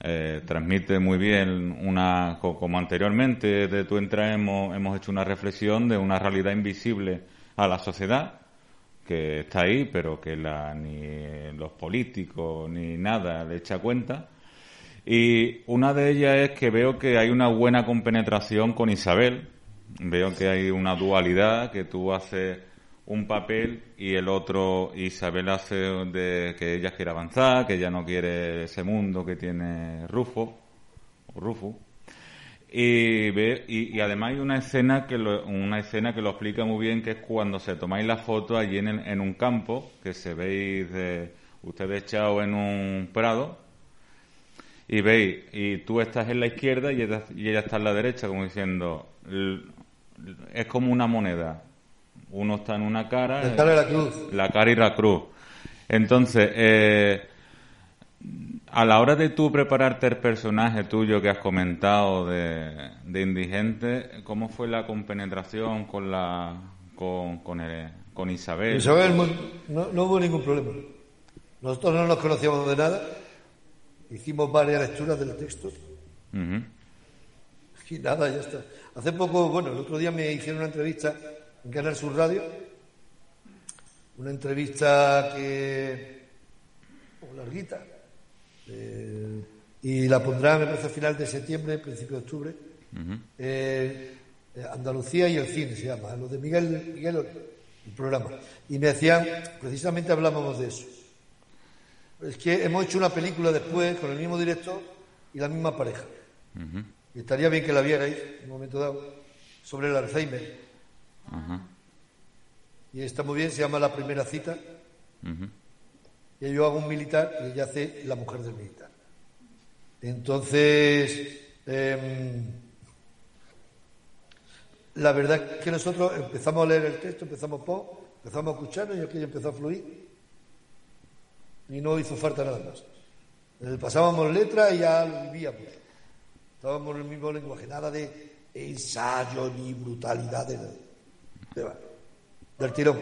eh, transmite muy bien una, co- como anteriormente de tu entrada hemos, hemos hecho una reflexión de una realidad invisible a la sociedad que está ahí, pero que la, ni los políticos ni nada le echa cuenta. Y una de ellas es que veo que hay una buena compenetración con Isabel. Veo que hay una dualidad, que tú haces un papel y el otro, Isabel hace de que ella quiere avanzar, que ella no quiere ese mundo que tiene Rufo, o. Y, ve, y, además hay una escena que lo, una escena que lo explica muy bien, que es cuando se tomáis la foto allí en, en un campo, que se veis de, ustedes echados en un prado, y veis, y tú estás en la izquierda y ella, está en la derecha, como diciendo, es como una moneda. Uno está en una cara, La cara y la cruz. la cara y la cruz. Entonces, eh, a la hora de tú prepararte el personaje tuyo que has comentado de, de indigente, ¿cómo fue la compenetración con la con, con, el- con Isabel? Isabel, no, no hubo ningún problema. Nosotros no nos conocíamos de nada. Hicimos varias lecturas del texto. Ujú. Y nada, ya está. Hace poco, bueno, el otro día me hicieron una entrevista en Canal Sur Radio. Una entrevista que. larguita. Eh, y la pondrá, me parece, a final de septiembre, principio de octubre. Eh, eh, Andalucía y el cine se llama, lo de Miguel, Miguel el programa. Y me hacían, precisamente hablábamos de eso. Es que hemos hecho una película después con el mismo director y la misma pareja. Y estaría bien que la vierais en un momento dado sobre el Alzheimer. Y está muy bien, se llama La Primera Cita. Ujú. y yo hago un militar y ella hace la mujer del militar. Entonces, em, la verdad es que nosotros empezamos a leer el texto, empezamos por, empezamos a escucharnos y aquello empezó a fluir y no hizo falta nada más. Pasábamos letras y ya lo vivíamos. Estábamos en el mismo lenguaje, nada de ensayo ni brutalidad de, del tirón.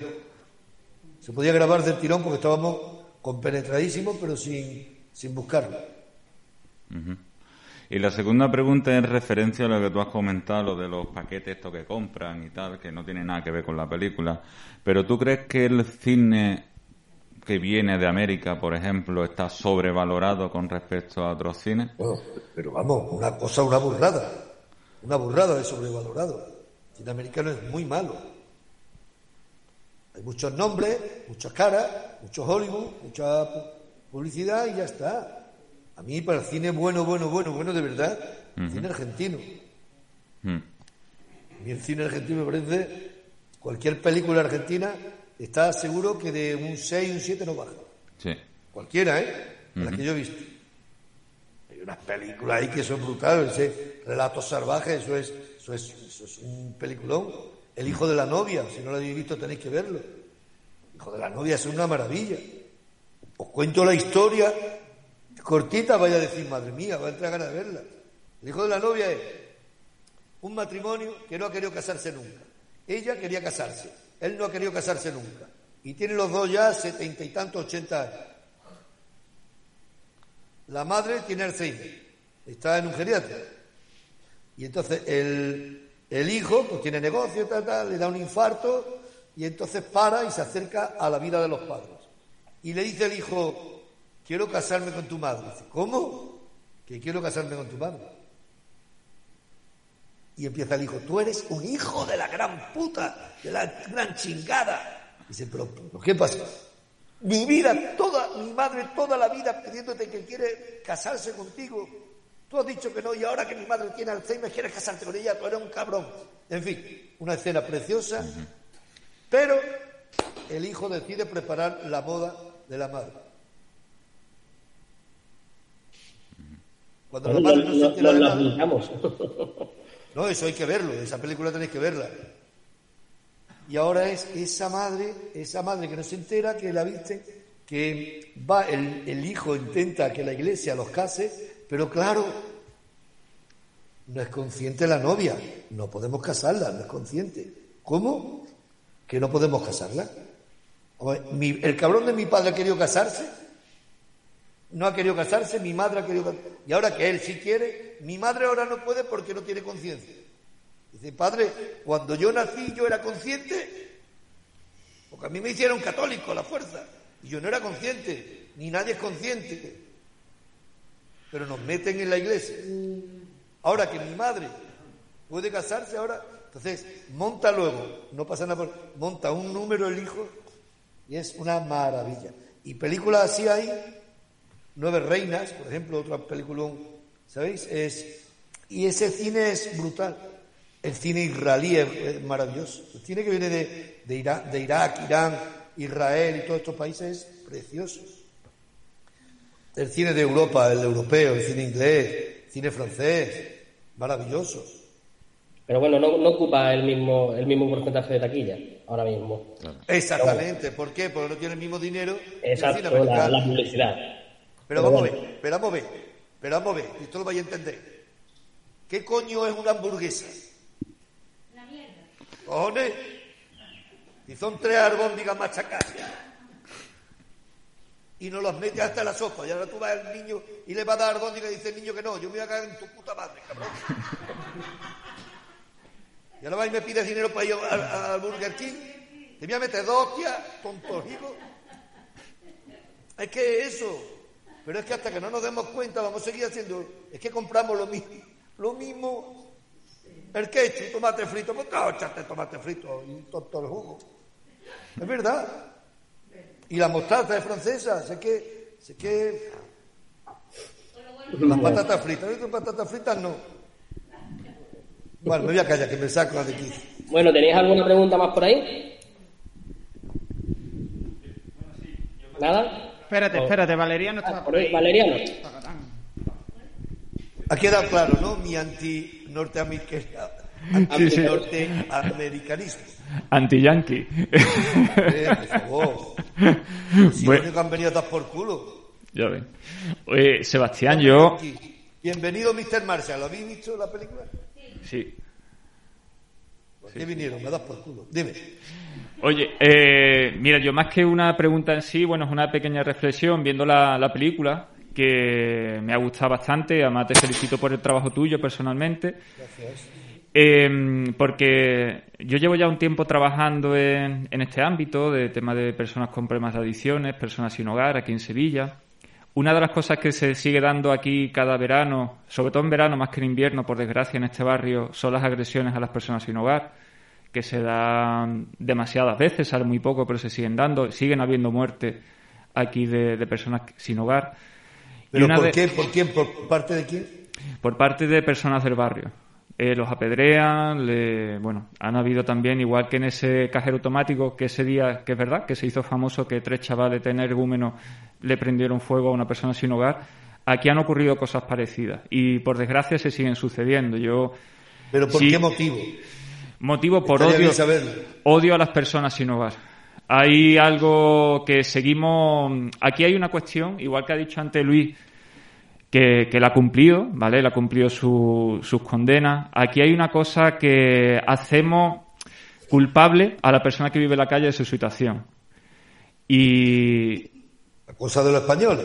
Se podía grabar del tirón porque estábamos compenetradísimos, pero sin, sin buscarlo. Y la segunda pregunta es en referencia a lo que tú has comentado, lo de los paquetes estos que compran y tal, que no tiene nada que ver con la película. Pero ¿tú crees que el cine que viene de América, por ejemplo, está sobrevalorado con respecto a otros cines? pero vamos, una cosa, una burrada. Una burrada de sobrevalorado. El cine americano es muy malo. Hay muchos nombres, muchas caras, mucho Hollywood, mucha publicidad y ya está. A mí para el cine bueno, bueno, bueno, bueno de verdad, el cine argentino. Mm. A mí el cine argentino me parece, cualquier película argentina está seguro que de un 6, un 7 no baja. Sí. Cualquiera, ¿eh? La que yo he visto. Hay unas películas ahí que son brutales, ese Relatos Salvajes, eso es, eso es, eso es un peliculón. El hijo de la novia, si no lo habéis visto tenéis que verlo. El hijo de la novia es una maravilla. Os cuento la historia cortita, vaya a decir, madre mía, va a entrar ganas de verla. El hijo de la novia es un matrimonio que no ha querido casarse nunca. Ella quería casarse, él no ha querido casarse nunca. Y tienen los dos ya setenta y tantos, ochenta años. La madre tiene Alzheimer, está en un geriatra. Y entonces el, el hijo, pues tiene negocio, tal, tal, le da un infarto y entonces para y se acerca a la vida de los padres. Y le dice el hijo, quiero casarme con tu madre. Dice, ¿cómo? Que quiero casarme con tu madre. Y empieza el hijo, tú eres un hijo de la gran puta, de la gran chingada. Dice, pero, ¿qué pasa? Mi vida, toda, mi madre toda la vida pidiéndote que quiere casarse contigo. Tú has dicho que no y ahora que mi madre tiene Alzheimer quieres casarte con ella, tú eres un cabrón. En fin, una escena preciosa, pero el hijo decide preparar la boda de la madre. Cuando no, (laughs) no, eso hay que verlo, esa película tenéis que verla. Y ahora es esa madre, esa madre que no se entera, que la viste, que va, el, el hijo intenta que la iglesia los case, pero claro, no es consciente la novia, no podemos casarla, no es consciente. ¿Cómo? Que no podemos casarla. el cabrón de mi padre ha querido casarse no ha querido casarse, mi madre ha querido casarse. Y ahora que él sí quiere, mi madre ahora no puede porque no tiene conciencia. Dice, padre, cuando yo nací yo era consciente, porque a mí me hicieron católico a la fuerza, y yo no era consciente, ni nadie es consciente. Pero nos meten en la iglesia. Ahora que mi madre puede casarse, ahora, entonces monta luego, no pasa nada, por, monta un número el hijo y es una maravilla. Y películas así hay Nueve Reinas, por ejemplo, otro película, ¿sabéis? Es, y ese cine es brutal. El cine israelí es, maravilloso. El cine que viene de, de, Irak, de Irak, Irán, Israel y todos estos países es precioso. El cine de Europa, el europeo, el cine inglés, el cine francés, maravilloso. Pero bueno, no, no, ocupa el mismo, el mismo porcentaje de taquilla ahora mismo. Exactamente. ¿Por qué? Porque no tiene el mismo dinero. Exacto, la, la publicidad. Pero vamos a ver, pero vamos a ver, pero vamos a ver, esto lo vais a entender. ¿Qué coño es una hamburguesa? Una mierda. Cojones. Y son tres albóndigas machacadas. Y no las mete hasta la sopa. Y ahora tú vas al niño y le vas a dar albóndigas y dice el niño que no. Yo me voy a cagar en tu puta madre, cabrón. Y ahora vas y me pides dinero para ir al Burger King. Te voy a meter dos hostias, hijos. Es que eso. Pero es que hasta que no nos demos cuenta vamos a seguir haciendo. Es que compramos lo mismo. Lo mismo. El ketchup, tomate frito. Pues no, echate tomate frito y todo el jugo. Es verdad. Y la mostaza es francesa. Sé que. Sé que. Las patatas fritas. Las patatas fritas no. Bueno, me voy a callar, que me saco de aquí. Bueno, ¿tenéis alguna pregunta más por ahí? ¿Nada? Espérate, espérate, Valeriano está por ahí. Valeriano. Ha quedado claro, ¿no? Mi anti-norteamericano. Sí, sí. Anti-norteamericanismo. Anti-yankee. Eh, por favor. (laughs) Si Bueno. que han venido a dar por culo. Ya ven. Oye, Sebastián, yo... Bienvenido, Mr. Marshall. ¿Lo habéis visto la película? Sí. ¿Por qué vinieron? Me das por culo. Dime. Oye, eh, mira, yo más que una pregunta en sí, bueno, es una pequeña reflexión viendo la, la película que me ha gustado bastante. Además, te felicito por el trabajo tuyo personalmente. Gracias. Eh, porque yo llevo ya un tiempo trabajando en, en este ámbito de tema de personas con problemas de adicciones, personas sin hogar aquí en Sevilla. Una de las cosas que se sigue dando aquí cada verano, sobre todo en verano más que en invierno, por desgracia, en este barrio, son las agresiones a las personas sin hogar, que se dan demasiadas veces, sale muy poco, pero se siguen dando. Siguen habiendo muertes aquí de, de personas sin hogar. Y ¿Pero por qué? ¿Por quién? ¿Por parte de quién? por parte de personas del barrio. Eh, los apedrean, le- bueno, han habido también, igual que en ese cajero automático, que ese día, que es verdad, que se hizo famoso que tres chavales de energúmenos le prendieron fuego a una persona sin hogar, aquí han ocurrido cosas parecidas y por desgracia se siguen sucediendo. Yo ¿Pero por Sí. qué motivo? Motivo por Estaría odio, odio a las personas sin hogar. Hay algo que seguimos. Aquí hay una cuestión, igual que ha dicho antes Luis, que, que la ha cumplido, ¿vale? La ha cumplido su- sus condenas. Aquí hay una cosa que hacemos culpable a la persona que vive en la calle de su situación. Y. Cosa de los españoles.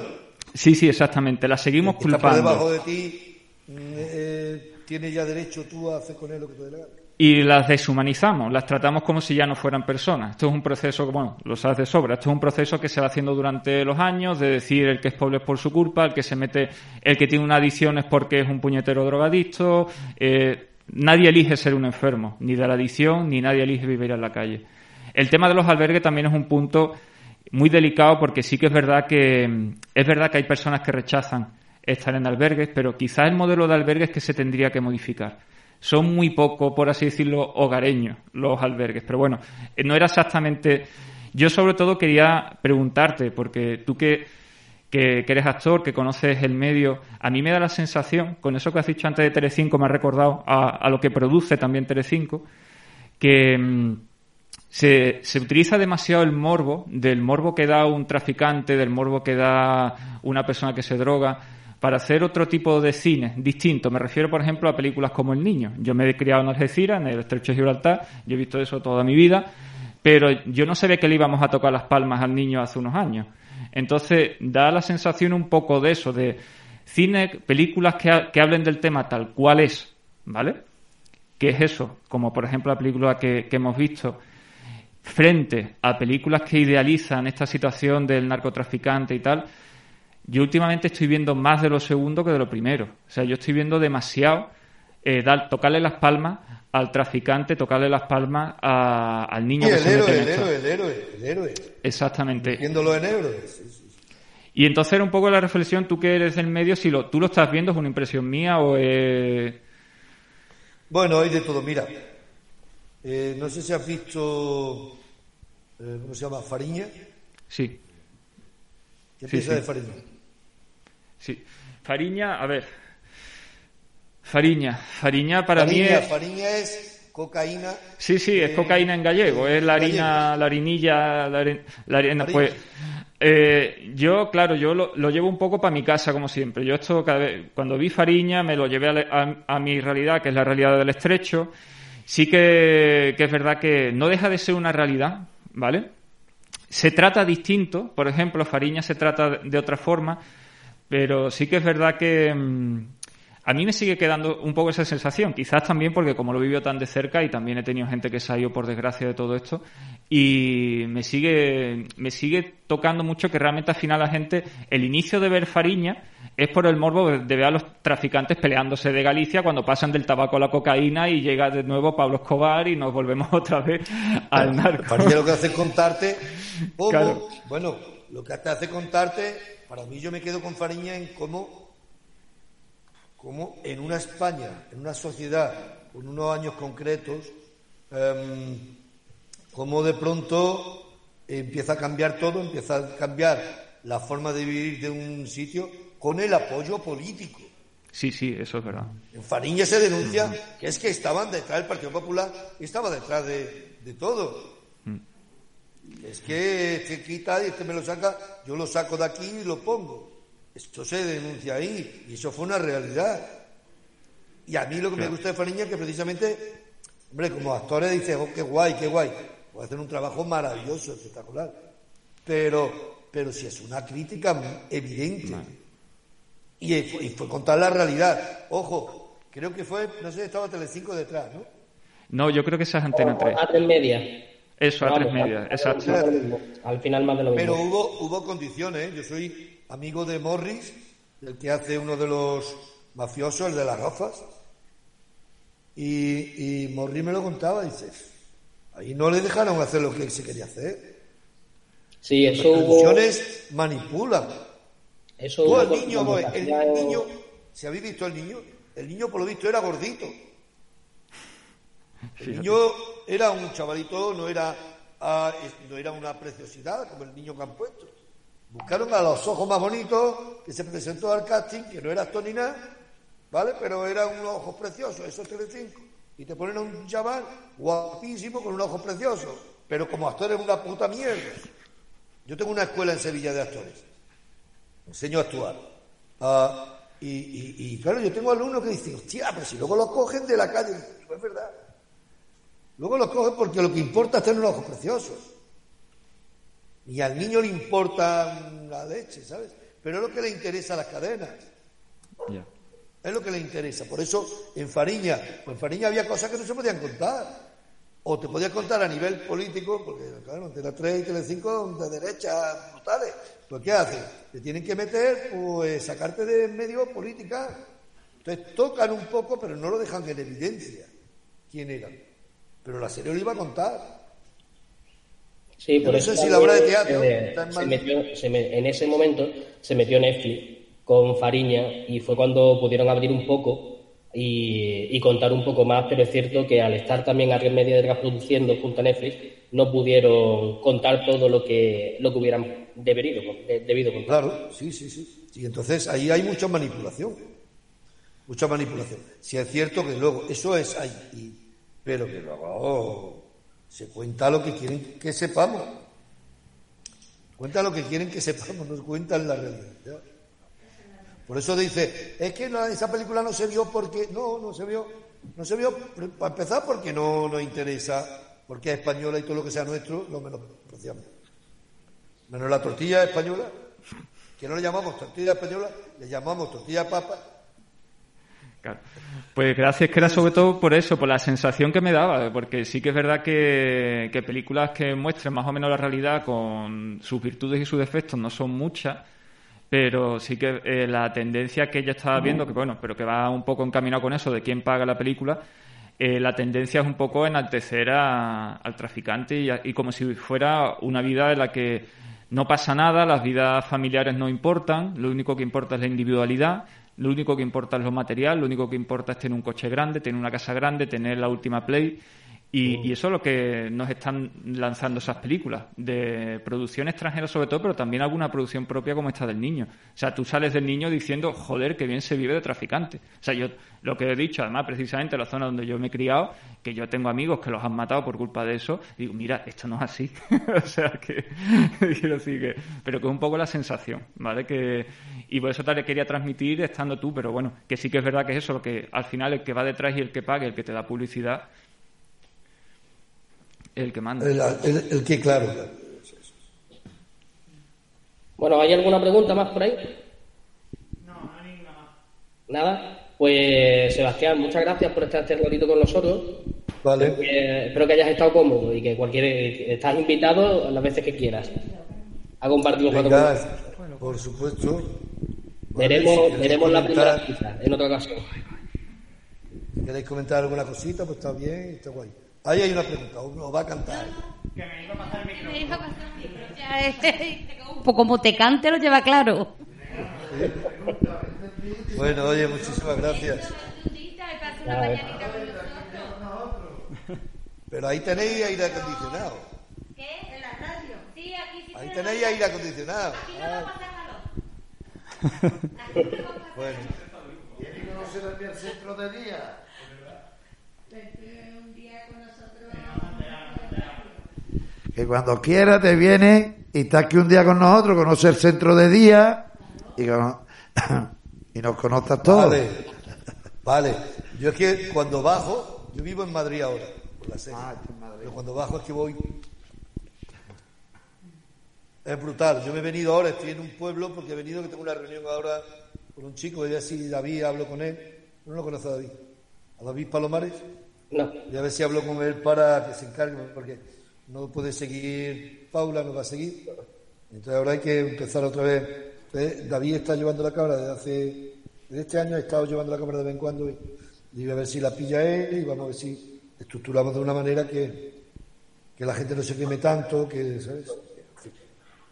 Sí, sí, exactamente. La seguimos que está por culpando. debajo de ti, eh, tiene ya derecho tú a hacer con él lo que te dé la gana. Y las deshumanizamos, las tratamos como si ya no fueran personas. Esto es un proceso, bueno, lo sabes de sobra, esto es un proceso que se va haciendo durante los años, de decir el que es pobre es por su culpa, el que se mete, el que tiene una adicción es porque es un puñetero drogadicto, eh, nadie elige ser un enfermo, ni de la adicción, ni nadie elige vivir en la calle. El tema de los albergues también es un punto muy delicado porque sí que es verdad que, es verdad que hay personas que rechazan estar en albergues, pero quizás el modelo de albergues que se tendría que modificar son muy poco, por así decirlo, hogareños los albergues. Pero bueno, eh, no era exactamente. Yo sobre todo quería preguntarte, porque tú que, que, eres actor, que conoces el medio, a mí me da la sensación, con eso que has dicho antes de Telecinco, me ha recordado a, a lo que produce también Telecinco, que mm, se, se utiliza demasiado el morbo, del morbo que da un traficante, del morbo que da una persona que se droga, para hacer otro tipo de cine distinto. Me refiero, por ejemplo, a películas como El Niño. Yo me he criado en Algeciras, en el Estrecho de Gibraltar, yo he visto eso toda mi vida, pero yo no sabía que le íbamos a tocar las palmas al niño hace unos años. Entonces, da la sensación un poco de eso, de cine, películas que, ha- que hablen del tema tal cual es, ¿vale? ¿Qué es eso? Como por ejemplo la película que hemos visto, frente a películas que idealizan esta situación del narcotraficante y tal, yo últimamente estoy viendo más de lo segundo que de lo primero. O sea, yo estoy viendo demasiado eh, dar, tocarle las palmas al traficante, tocarle las palmas a- al niño Y que el se mete héroe, en el esto. héroe, el héroe, el héroe. Exactamente. Viéndolo en héroes. Y entonces era un poco la reflexión, tú que eres del medio, si lo, tú lo estás viendo, es una impresión mía o es... Bueno, hay de todo. Mira, eh, no sé si has visto, eh, ¿cómo se llama? Fariña. Sí, ¿Qué Sí, piensas sí. de Fariña? Sí. Fariña, a ver. Fariña. Fariña para mí Fariña, es... Fariña es cocaína. Sí, sí, es eh, cocaína en gallego, es la harina, la harinilla, la, hari- la harina, pues eh, yo, claro, yo lo, lo llevo un poco para mi casa como siempre. Yo esto cada vez, cuando vi Fariña me lo llevé a, la- a- a mi realidad, que es la realidad del estrecho. Sí que, que es verdad que no deja de ser una realidad, ¿vale? Se trata distinto, por ejemplo, Fariña se trata de otra forma, pero sí que es verdad que mm, a mí me sigue quedando un poco esa sensación, quizás también porque como lo vivió tan de cerca y también he tenido gente que se ha ido por desgracia de todo esto y me sigue me sigue tocando mucho que realmente al final la gente el inicio de ver Fariña es por el morbo de ver a los traficantes peleándose de Galicia cuando pasan del tabaco a la cocaína y llega de nuevo Pablo Escobar y nos volvemos (laughs) otra vez al narco. Fariña lo que hace es contarte (laughs) Claro. bueno, lo que te hace contarte, para mí yo me quedo con Fariña en cómo, cómo en una España, en una sociedad, con unos años concretos, em, cómo de pronto empieza a cambiar todo, empieza a cambiar la forma de vivir de un sitio con el apoyo político. Sí, sí, eso es verdad. En Fariña se denuncia que es que estaban detrás del Partido Popular y estaba detrás de, de todo. Es que este quita y este me lo saca, yo lo saco de aquí y lo pongo. Esto se denuncia ahí y eso fue una realidad. Y a mí lo que me gusta de Fariña es que precisamente, hombre, como actores dices, oh, qué guay, qué guay. Puede hacer un trabajo maravilloso, espectacular. Pero, pero si es una crítica evidente. Y, fue- y fue contar la realidad. Ojo, creo que fue, no sé, estaba Telecinco detrás, ¿no? No, yo creo que esa es Antena 3. A tres media. Eso, a tres media, al- exacto. Al, final más de lo mismo. Pero hubo, hubo condiciones. ¿eh? Yo soy amigo de Morris, el que hace uno de los mafiosos, el de las gafas. Y, y Morris me lo contaba, dice, ahí no le dejaron hacer lo que él se quería hacer. Sí, Las eso hubo... manipulan. Eso Tú, hubo el niño, el niño, si habéis visto el niño, el niño por lo visto era gordito. El Fíjate. niño era un chavalito, no era, ah, no era una preciosidad como el niño que han puesto. Buscaron a los ojos más bonitos, que se presentó al casting, que no era actor ni nada, ¿vale? Pero era unos ojos preciosos, esos Telecinco. Y te ponen a un chaval guapísimo con unos ojos preciosos, pero como actor es una puta mierda. Yo tengo una escuela en Sevilla de actores. Enseño a actuar. Ah, y, claro, yo tengo alumnos que dicen, hostia, pero si luego los cogen de la calle. Digo, es verdad. Luego los cogen porque lo que importa es tener unos ojos preciosos. Y al niño le importa la leche, ¿sabes? Pero es lo que le interesa a las cadenas. Es lo que le interesa. Por eso en Fariña, pues en Fariña había cosas que no se podían contar. O te podías contar a nivel político, porque claro, Antena 3 y Telecinco de derecha brutales. Pues ¿qué hacen? Te tienen que meter, pues sacarte de medio política. Entonces tocan un poco, pero no lo dejan en evidencia quién eran. Pero la serie lo iba a contar. Sí, por no eso sé si la obra de teatro eh, se metió- se me- en ese momento se metió Netflix con Fariña y fue cuando pudieron abrir un poco y, y contar un poco más, pero es cierto que al estar también a Red Media detrás produciendo junto a Netflix, no pudieron contar todo lo que lo que hubieran debido, de- debido contar. Claro, sí, sí, sí. Y entonces ahí hay mucha manipulación. Mucha manipulación. Si es cierto que luego, eso es ahí, pero que luego se cuenta lo que quieren que sepamos. Cuenta lo que quieren que sepamos, no cuentan la realidad. Por eso dice, es que esa película no se vio porque, no, no se vio, no se vio, para empezar porque no nos interesa, porque es española y todo lo que sea nuestro lo menospreciamos. Menos la tortilla española, que no le llamamos tortilla española, le llamamos tortilla papa. Claro. Pues gracias, que era sobre todo por eso, por la sensación que me daba, porque sí que es verdad que, que películas que muestren más o menos la realidad con sus virtudes y sus defectos no son muchas, pero sí que eh, la tendencia que yo estaba viendo, que bueno, pero que va un poco encaminado con eso de quién paga la película, eh, la tendencia es un poco enaltecer a- al traficante y, a- y como si fuera una vida en la que no pasa nada, las vidas familiares no importan, lo único que importa es la individualidad, lo único que importa es lo material, lo único que importa es tener un coche grande, tener una casa grande, tener la última Play. Y, y eso es lo que nos están lanzando esas películas, de producción extranjera sobre todo, pero también alguna producción propia como esta del niño. O sea, tú sales del niño diciendo, joder, que bien se vive de traficante. O sea, yo lo que he dicho, además, precisamente en la zona donde yo me he criado, que yo tengo amigos que los han matado por culpa de eso, digo, mira, esto no es así. (laughs) o sea, que (laughs) quiero decir que, pero que es un poco la sensación, ¿vale? Que, y por eso te le quería transmitir estando tú, pero bueno, que sí que es verdad que es eso, lo que al final el que va detrás y el que pague, el que te da publicidad, el que manda. El, el- el que, claro. Bueno, ¿hay alguna pregunta más por ahí? No, no hay ninguna más. Nada. Pues Sebastián, muchas gracias por estar este ratito con nosotros. Vale. Espero que hayas estado cómodo y que cualquier estás invitado las veces que quieras a compartir un rato con Venga, nosotros. por supuesto. Veremos, Vale, si queréis veremos la primera cita en otra ocasión. Si queréis comentar alguna cosita, pues está bien, está guay. Ahí hay una pregunta, o va a cantar. Me dijo pasar el micro, ya, eh, (laughs) Pues como te cante lo lleva claro. Bueno, oye, muchísimas gracias. Pero ahí tenéis aire acondicionado. ¿Qué? ¿En la radio? Sí, aquí sí Ahí tenéis aire acondicionado. Ah. bueno. ¿Quiere conocer también el centro de día? Que cuando quiera te viene y estás aquí un día con nosotros, conoce el centro de día y, cono- (coughs) y nos conozcas todos. Vale. Vale. Yo es que cuando bajo, yo vivo en Madrid ahora, por la serie. Pero cuando bajo es que voy. Es brutal. Yo me he venido ahora, estoy en un pueblo porque he venido que tengo una reunión ahora con un chico, voy a ver si David hablo con él. No lo conoce a David. ¿A David Palomares? No. Y a ver si hablo con él para que se encargue, porque no puede seguir Paula, no va a seguir. Entonces ahora hay que empezar otra vez. Entonces, David está llevando la cámara desde hace, desde este año, ha estado llevando la cámara de vez en cuando y, y a ver si la pilla él y vamos a ver si estructuramos de una manera que, que la gente no se queme tanto, que, ¿sabes?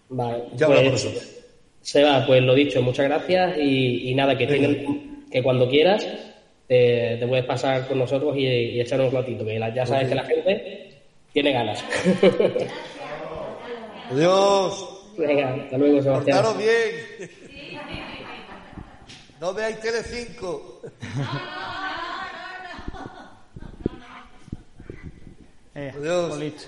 Vale, Ya pues, hablamos nosotros. Seba, pues lo dicho, muchas gracias y, y nada, que, que cuando quieras te, te puedes pasar con nosotros y, y echar un ratito, que la- ya sabes que la gente tiene ganas. (laughs) Adiós. Venga, hasta luego, Sebastián. Portaros bien. No veáis Telecinco. Adiós.